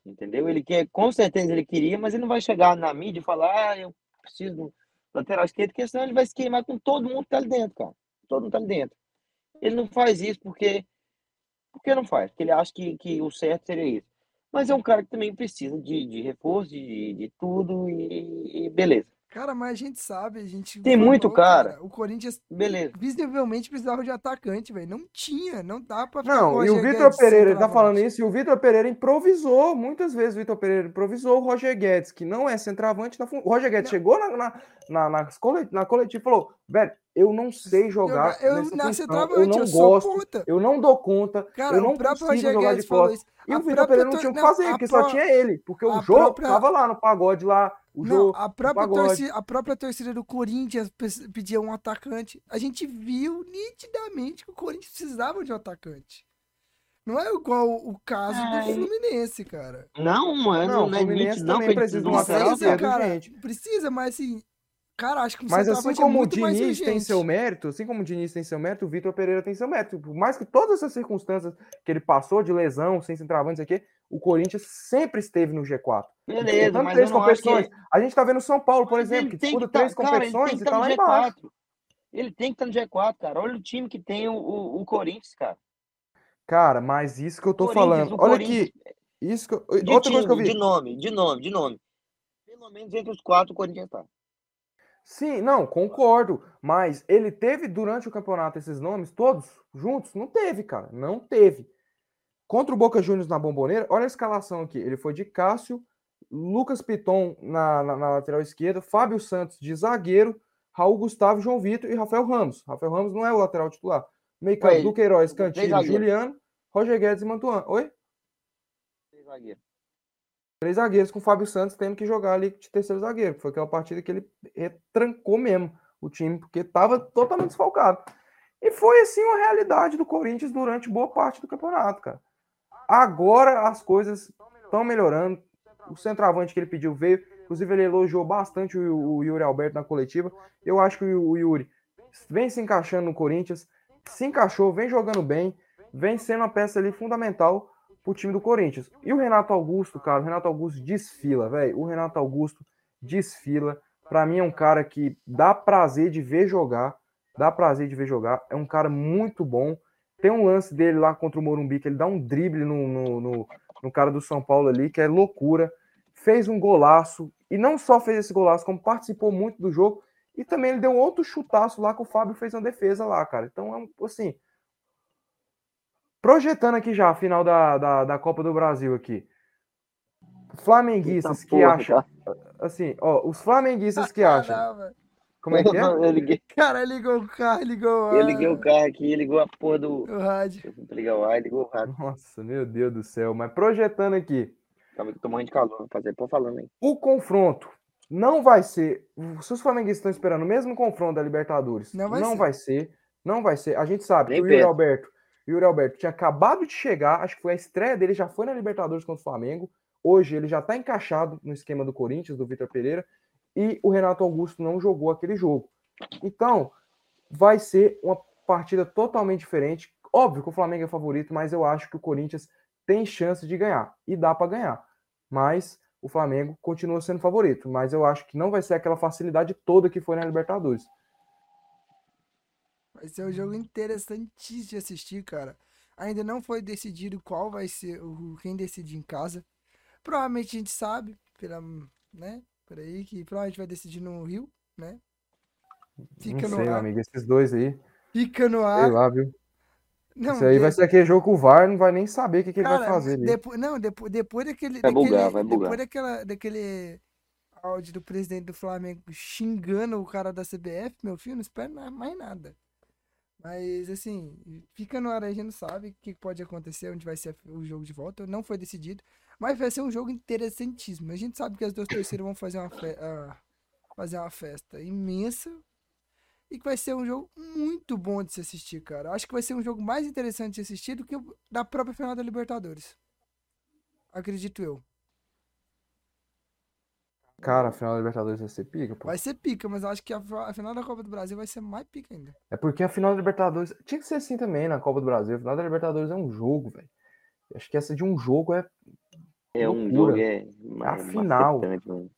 Entendeu? Ele quer, com certeza ele queria, mas ele não vai chegar na mídia e falar, ah, eu preciso um lateral esquerdo, porque senão ele vai se queimar com todo mundo que tá ali dentro, cara. Todo mundo tá ali dentro. Ele não faz isso porque. Porque não faz? Porque ele acha que, que o certo seria isso. Mas é um cara que também precisa de, de reforço, de, de tudo e, e beleza. Cara, mas a gente sabe, a gente Tem muito cara. O Corinthians Beleza. visivelmente precisava de atacante, velho. Não tinha, não dá pra ficar com Não, e o Vitor Pereira, ele tá falando isso, e o Vitor Pereira improvisou, muitas vezes o Vitor Pereira improvisou o Roger Guedes, que não é centroavante. Na fun- O Roger Guedes Não. chegou na, na, na, cole- na coletiva e falou: velho, eu não sei jogar. Eu, nessa na função, centroavante, eu eu, não sou gosto, ponta. eu não dou conta, Cara, eu não o próprio consigo Roger jogar Guedes de falou isso. E A o Vitor Pereira não tinha o que não, fazer, porque só tinha ele. Porque o jogo própria- tava lá no pagode lá, o Não, jogo. a própria, torcida, a própria torcida do Corinthians pe- pedia um atacante. A gente viu nitidamente que o Corinthians precisava de um atacante. Não é igual o caso do Ai. Fluminense, cara. Não, mano, Não, o é Fluminense não também precisa de um lateral Precisa, cara. Precisa, mas assim, cara, acho que um Mas assim centroavante como o Diniz tem seu mérito, assim como o Diniz tem seu mérito, o Vitor Pereira tem seu mérito. Por mais que todas essas circunstâncias que ele passou de lesão, sem centroavante, aqui, o Corinthians sempre esteve no G4. Beleza, mas três acho que... competições. A gente tá vendo o São Paulo, por Mas exemplo, que tem disputa tá- três cara, ele tem competições e tá tá no lá embaixo. G4. Ele tem que estar no G4, cara. Olha o time que tem o, o, o Corinthians, cara. Cara, mas isso que eu tô falando. o Olha aqui, isso que eu- outra coisa que eu time, vi. de nome, de nome, de nome. Pelo menos entre os quatro o Corinthians tá. Sim, não, concordo. Mas ele teve durante o campeonato esses nomes todos juntos? Não teve, cara. Não teve. Contra o Boca Juniors na Bomboneira, olha a escalação aqui. Ele foi de Cássio, Lucas Piton na, na- na lateral esquerda, Fábio Santos de zagueiro, Raul Gustavo, João Vitor e Rafael Ramos. Rafael Ramos não é o lateral titular. Meio campo, Duqueiroz, zagueiros. Juliano, Roger Guedes e Mantuan. Oi? Três zagueiros. Três zagueiros com o Fábio Santos tendo que jogar ali de terceiro zagueiro. Foi aquela partida que ele retrancou mesmo o time, porque estava totalmente desfalcado. E foi assim uma realidade do Corinthians durante boa parte do campeonato, cara. Agora as coisas estão melhorando. O centroavante que ele pediu veio. Inclusive, ele elogiou bastante o, Yuri Alberto na coletiva. Eu acho que o Yuri vem se encaixando no Corinthians, se encaixou, vem jogando bem, vem sendo uma peça ali fundamental pro time do Corinthians. E o Renato Augusto, cara, o Renato Augusto desfila, velho. O Renato Augusto desfila. Pra mim é um cara que dá prazer de ver jogar, dá prazer de ver jogar. É um cara muito bom. Tem um lance dele lá contra o Morumbi que ele dá um drible no, no, no, no cara do São Paulo ali, que é loucura. Fez um golaço e não só fez esse golaço, como participou muito do jogo. E também ele deu outro chutaço lá que o Fábio fez uma defesa lá, cara. Então, é assim, projetando aqui já a final da, da, da Copa do Brasil aqui. Flamenguistas Eita que porra, acham, assim, ó, os flamenguistas que acham, Não, velho. como é que é? Eu liguei, Cara, ligou o carro, ligou eu a- liguei o carro aqui, ligou a porra do. o rádio. Ligar o ar, ligou o rádio. Nossa, meu Deus do céu, mas projetando aqui, tô morrendo de calor, fazer. Pô, falando aí. o confronto não vai ser, se os flamenguistas estão esperando o mesmo confronto da Libertadores, Não vai não ser. vai ser, não vai ser. A gente sabe Nem que o Yuri. Alberto, Yuri Alberto tinha acabado de chegar, acho que foi a estreia dele, já foi na Libertadores contra o Flamengo. Hoje ele já está encaixado no esquema do Corinthians, do Vitor Pereira, e o Renato Augusto não jogou aquele jogo. Então, vai ser uma partida totalmente diferente. Óbvio que o Flamengo é favorito, mas eu acho que o Corinthians tem chance de ganhar e dá para ganhar. Mas o Flamengo continua sendo favorito, mas eu acho que não vai ser aquela facilidade toda que foi na Libertadores. Vai ser um jogo interessantíssimo de assistir, cara. Ainda não foi decidido qual vai ser o quem decide em casa. Provavelmente a gente sabe, pela, né, por aí, que provavelmente vai decidir no Rio, né? Fica não no sei, ar. amigo, esses dois aí, Fica no sei ar. lá, viu? Não, Isso aí vai de- ser aquele jogo que o VAR não vai nem saber o que, que ele vai cara, fazer depois, não, depois, depois daquele, Vai bugar, daquele- vai bugar. depois daquela, daquele áudio do presidente do Flamengo xingando o cara da CBF, meu filho, não espero na- mais nada. Mas, assim, fica no ar a gente não sabe o que pode acontecer, onde vai ser o jogo de volta. Não foi decidido, mas vai ser um jogo interessantíssimo. A gente sabe que as duas torcidas vão fazer uma, fe- ah, fazer uma festa imensa e que vai ser um jogo muito bom de se assistir, cara. Acho que vai ser um jogo mais interessante de assistir do que o da própria final da Libertadores. Acredito eu. Cara, a final da Libertadores vai ser pica, pô. Vai ser pica, mas eu acho que a, a final da Copa do Brasil vai ser mais pica ainda. É porque a final da Libertadores. Tinha que ser assim também na Copa do Brasil. A final da Libertadores é um jogo, velho. Acho que essa de um jogo é É um Loucura. jogo, é. A final. macetante,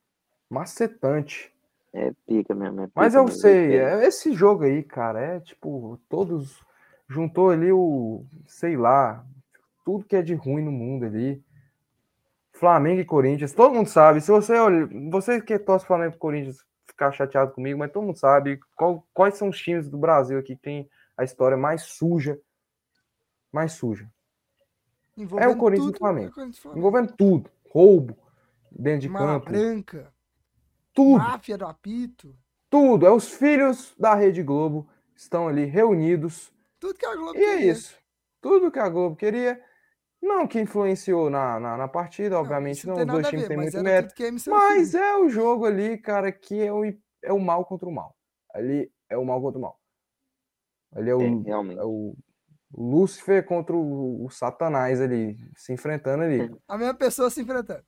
macetante. É pica mesmo. É Mas pica eu mesmo, sei, é. é esse jogo aí, cara, é tipo, todos. Juntou ali o. Sei lá. Tudo que é de ruim no mundo ali. Flamengo e Corinthians, todo mundo sabe. Se você olha, você que torce Flamengo e Corinthians ficar chateado comigo, mas todo mundo sabe qual- quais são os times do Brasil aqui que tem a história mais suja, mais suja, Envolvendo Corinthians e tudo, Flamengo. é o Corinthians e Flamengo. envolvendo tudo, roubo dentro de Mala campo, branca, tudo, máfia do apito, tudo. É os filhos da Rede Globo estão ali reunidos tudo que a Globo E é queria. isso. Tudo que a Globo queria. Não que influenciou na, na, na partida, Não, obviamente não. tem Os dois times têm muito mérito. Mas é o jogo ali, cara, que é o, é o mal contra o mal. Ali é o mal contra o mal. Ali é o, É, realmente. é o Lúcifer contra o, o Satanás ali, se enfrentando ali. A mesma pessoa se enfrentando.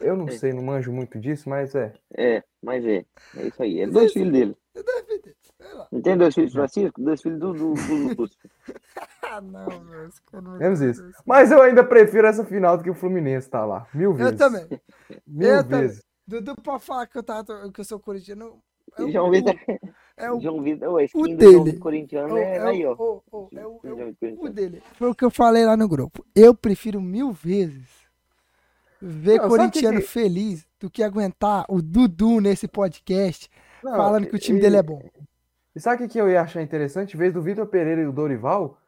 Eu não É. sei, não manjo muito disso, mas é. É, mas é. É isso aí. É dois é isso. filhos dele. Não tem dois filhos de Francisco? Dois filhos do, do, do Lúcifer. Ah, não, meu. Menos isso. Mas eu ainda prefiro essa final do que o Fluminense tá lá. Mil vezes. Eu também. Mil eu também. vezes. Dudu pode falar que eu, tava, que eu sou corintiano. É o, João Vitor, é o, João Vitor, o skin o do dele. Vitor corintiano é, é o- aí, ó. o- o- é o- é o- dele. Foi o que eu falei lá no grupo. Eu prefiro mil vezes ver Não, corintiano que feliz do que aguentar o Dudu nesse podcast Não, falando que o time e- dele é bom. E sabe o que que eu ia achar interessante? Em vez do Vitor Pereira e o Dorival,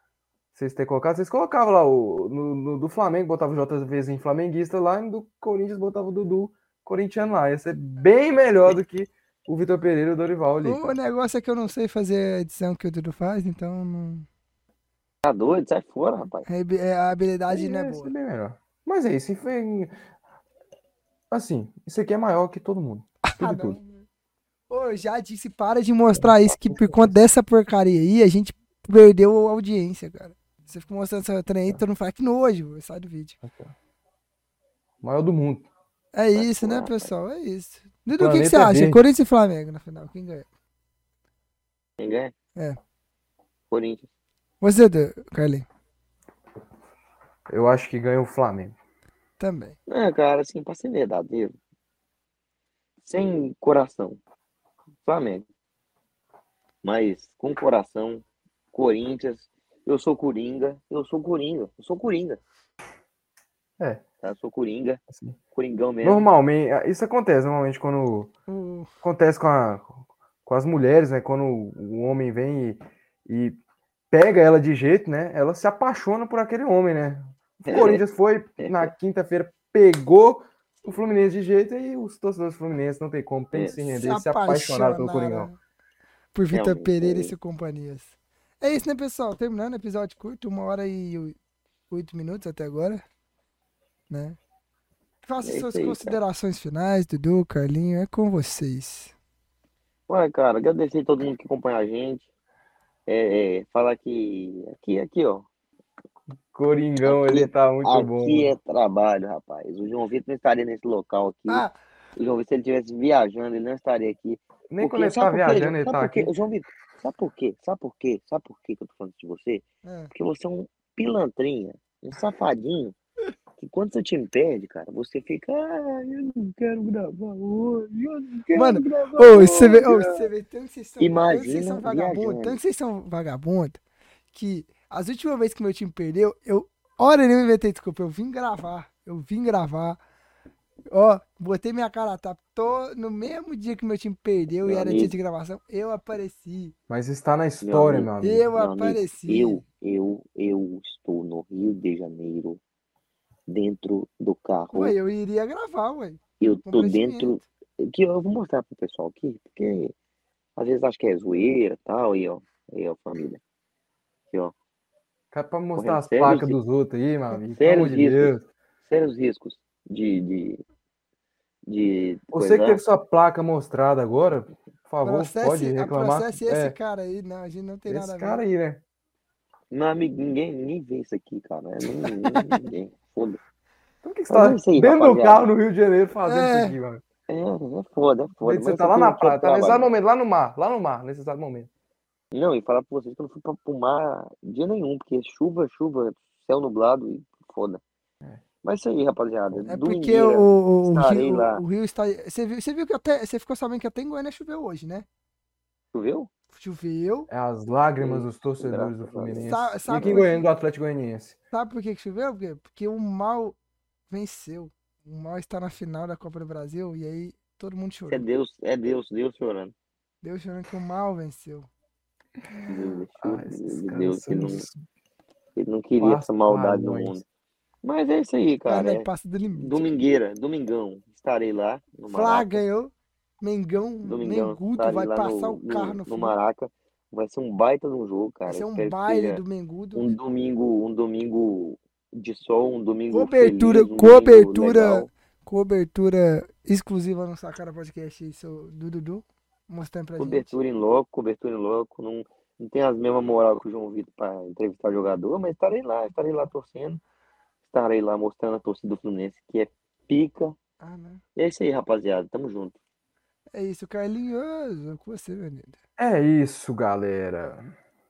vocês terem colocado, vocês colocavam lá o, no, no- do Flamengo, botava o JVZ em flamenguista lá, e do Corinthians botava o Dudu corintiano lá. Ia ser bem melhor do que o Vitor Pereira e o Dorival ali. O negócio é que eu não sei fazer a edição que o Dudu faz, então não... Tá doido? Sai fora, rapaz. a a habilidade não é boa. ser bem melhor. Mas é isso. foi- Assim, isso aqui é maior que todo mundo. Tudo Ah, tudo. não. Ô, eu já disse, para de mostrar isso, que por conta dessa porcaria aí, a gente perdeu a audiência, cara. Você fica mostrando essa trem aí, todo mundo fala que nojo, sai do vídeo. Maior do mundo. É isso, né, pessoal? É isso. Dudu, o que, que você acha? verde. Corinthians e Flamengo na final, quem ganha? Quem ganha? É. Corinthians. Você, Carlinhos, Eu acho que ganha o Flamengo. também. É, cara, assim, pra ser verdadeiro. Sem coração. Flamengo. Mas com coração, Corinthians. Eu sou Coringa. Eu sou Coringa. Eu sou Coringa. É. Tá? Eu sou Coringa. Assim. Coringão mesmo. Normalmente, isso acontece normalmente quando O- acontece com, a- com as mulheres, né? Quando o homem vem e, e pega ela de jeito, né? Ela se apaixona por aquele homem, né? O Corinthians foi na quinta-feira, pegou o Fluminense de jeito e os torcedores do Fluminense não tem como, tem que se render, se apaixonar pelo Coringão. Por Vitor Pereira é e seu companhias. É isso, né, pessoal? Terminando o episódio curto, uma hora e oi- oito minutos até agora. Né? Faça É suas aí, cara. considerações finais, Dudu, Carlinho, é com vocês. Ué, cara, agradecer a todo mundo que acompanha a gente. É, é, falar que aqui, aqui, ó. Coringão, Aqui- ele tá muito bom. Aqui é trabalho, rapaz. O João Vitor não estaria nesse local aqui. Ah, O João Vitor, se ele estivesse viajando, ele não estaria aqui. Nem Porque- quando ele tá viajando, ele tá aqui. Ô, João Vitor, sabe por quê? Sabe por quê? Sabe por quê que eu tô falando de você? é. Porque você é um pilantrinha, um safadinho, que quando seu time perde, cara, você fica, ah, eu não quero gravar hoje, eu não quero Mano, gravar Ô, hoje. você vê, ô, você vê tanto que vocês são, tanto que vocês são vagabundos, viajando. tanto que vocês são vagabundos, que as últimas vezes que meu time perdeu, eu, hora nenhuma inventei desculpa, eu vim gravar, eu vim gravar, ó, botei minha cara a tapa, tô, no mesmo dia que meu time perdeu e Meu era dia amigo. de gravação, eu apareci, Mas está na história, amigo, meu amigo. eu Meu amigo, apareci. Eu, eu, eu estou no Rio de Janeiro, dentro do carro. Ué, eu iria gravar, ué, Eu tô dentro. Que eu vou mostrar pro pessoal aqui, porque às vezes acho que é zoeira e tal, aí ó, aí ó, família. Aqui ó, Cara, pra mostrar Correndo as placas dos outros aí, meu amigo. Sérios amor de Deus. riscos, sérios riscos de, de, de Você que coisar. teve sua placa mostrada agora, por favor, Processe, pode reclamar. processe esse É, cara aí, não, a gente não tem nada esse a ver. cara aí, né? Meu amigo, ninguém, ninguém vê isso aqui, cara. É, ninguém, ninguém, ninguém. Foda. Então o que que você tá é aí, dentro do carro no Rio de Janeiro fazendo É. isso aqui, mano? É, é foda, é foda. Você tá lá na é praia, tá nesse momento, lá no mar, lá no mar, nesse exato momento. Não, e falar pra vocês que eu não fui pra, pro mar dia nenhum, porque chuva, chuva, céu nublado e foda. Mas isso aí, rapaziada. É porque o, o, Rio, lá. o Rio está. Você viu, você viu que até. Você ficou sabendo que até em Goiânia choveu hoje, né? Choveu? Choveu. É as lágrimas dos torcedores do. Fluminense. Sa- e sabe aqui em Goiânia, do Atlético Goianiense. Sabe por que, que choveu? Porque, porque o mal venceu. O Mal está na final da Copa do Brasil e aí todo mundo Isso é chorou. Deus, é Deus, Deus chorando. Deus chorando que o Mal venceu. Deus, Ah, Deus, Deus que não, uns ele não queria essa maldade no mundo. Mas é isso aí, Cara, né, É passa do limite. domingueira, domingão. Estarei lá no Flá Maraca. ganhou. Mengão, Domingão, Mengudo vai passar no, o carro no, no, no. Maraca. Vai ser um baita de um jogo, cara. Vai ser um baile do Mengudo. um domingo, um domingo de sol, um domingo Cobertura- feliz, um domingo cobertura- legal. Cobertura exclusiva no Sacara Podcast seu, do Dudu. Mostrando pra gente. Cobertura em loco, cobertura em loco. Não, não tem as mesmas moral que o João Vitor para entrevistar jogador, mas estarei lá, estarei lá torcendo. Estarei lá mostrando a torcida do Fluminense, que é pica. Ah, né? E é isso aí, rapaziada. Tamo junto. É isso, Carlinhos. Com você, meu lindo. É isso, galera.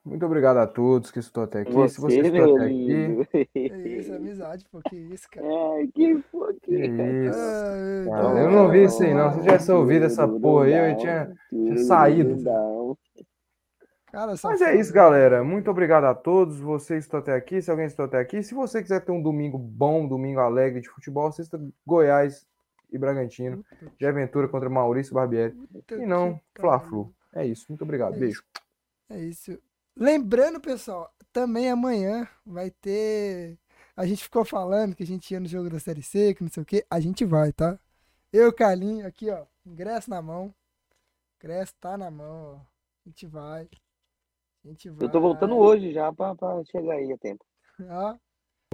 Muito obrigado a todos que estou até aqui. Se você Você, estou até aqui. É isso, amizade, pô. Que isso, cara. Ai, que foi que isso. Ai, Cara, Deus. eu não vi isso aí, não. Se eu tivesse ouvido essa porra aí, eu tinha, tinha saído. Cara, Mas é isso, galera. Muito obrigado a todos. Vocês estão até aqui. Se alguém está até aqui, se você quiser ter um domingo bom, um domingo alegre de futebol, assista Goiás e Bragantino. De aventura contra Maurício Barbieri. E não, Fla-Flu. É isso. Muito obrigado. É Beijo. É isso. Lembrando, pessoal, também amanhã vai ter. A gente ficou falando que a gente ia no jogo da Série C, que não sei o quê. A gente vai, tá? Eu, Carlinho, aqui, ó. Ingresso na mão. Ingresso tá na mão, ó. A gente vai. Vai. Eu tô voltando hoje já pra, pra chegar aí a tempo. Ó,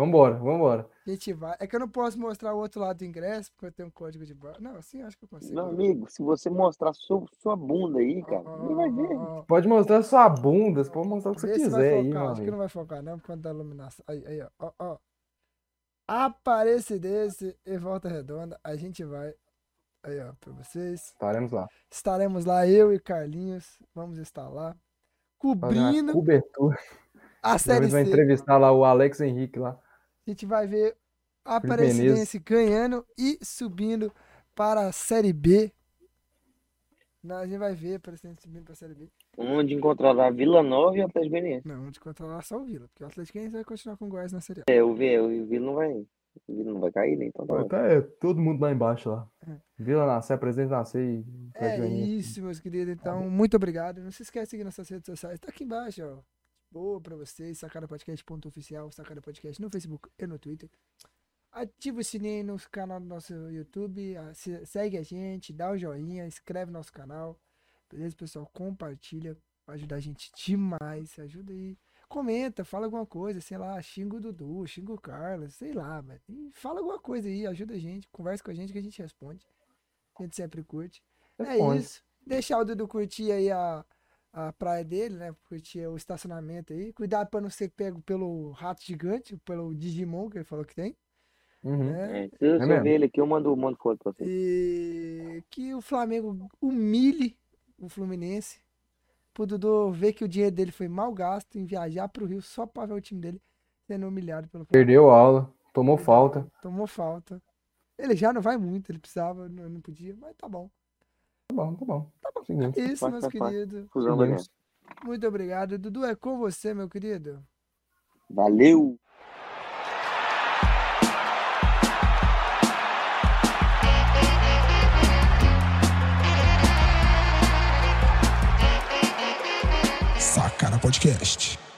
Vambora, vambora. a gente vai. É que eu não posso mostrar o outro lado do ingresso, porque eu tenho um código de barra. Não, assim acho que eu consigo. Meu amigo, se você mostrar sua, sua bunda aí, cara, Ó, ninguém vai ver. ó. Pode mostrar sua bunda, você pode mostrar o que você Vê se vai quiser aí, focar. meu Acho que não vai focar, não, por conta da iluminação. Aí, aí, ó. ó, ó. Aparecidência e volta redonda. A gente vai. Aí, ó, pra vocês. Estaremos lá. Estaremos lá, eu e Carlinhos. Vamos estar lá. Cobrindo cobertura. a Série Depois vai C. entrevistar lá o Alex Henrique lá. A gente vai ver a Aparecidense ganhando e subindo para a Série B. Não, a gente vai ver a Aparecidense subindo para a Série B. Onde encontrará Vila Nova e Atlético Goianiense. Não, de controlar só o Vila. Porque o Atlético Goianiense vai continuar com o Goiás na Série A. É, o Vila, o Vila não vai. Vila não vai cair, né? Então tá. Tá é, todo mundo lá embaixo lá. É. Vila Nascer, Presidente Nascer e É isso, meus queridos. Então, muito obrigado. Não se esquece de seguir nossas redes sociais. Tá aqui embaixo, ó. Boa pra vocês. Sacarapodcast.oficial. Sacada Podcast no Facebook e no Twitter. Ativa o sininho no canal do nosso YouTube. se- Segue a gente, dá o joinha, inscreve no nosso canal. Beleza, pessoal? Compartilha. Vai ajudar a gente demais. Ajuda aí. Comenta, fala alguma coisa, sei lá, xinga o Dudu, xinga o Carlos, sei lá. E Fala alguma coisa aí, ajuda a gente, conversa com a gente que a gente responde. A gente sempre curte. É Responde. isso. Deixar o Dudu curtir aí a, a praia dele, né? Curtir o estacionamento aí. Cuidado pra não ser pego pelo rato gigante, pelo Digimon que ele falou que tem. Uhum. Né? É, se eu, se eu mesmo? ver ele aqui, eu mando, mando foto pra você. E que o Flamengo humilhe o Fluminense. Pro Dudu ver que o dinheiro dele foi mal gasto em viajar pro Rio só pra ver o time dele sendo humilhado pelo. Perdeu a aula, tomou falta. Tomou falta. Ele já não vai muito, ele precisava, não, não podia, mas tá bom. Tá bom, tá bom. Tá bom. Seguinte. Isso, Faz, meus queridos. Muito obrigado. Dudu, é com você, meu querido. Valeu! Podcast.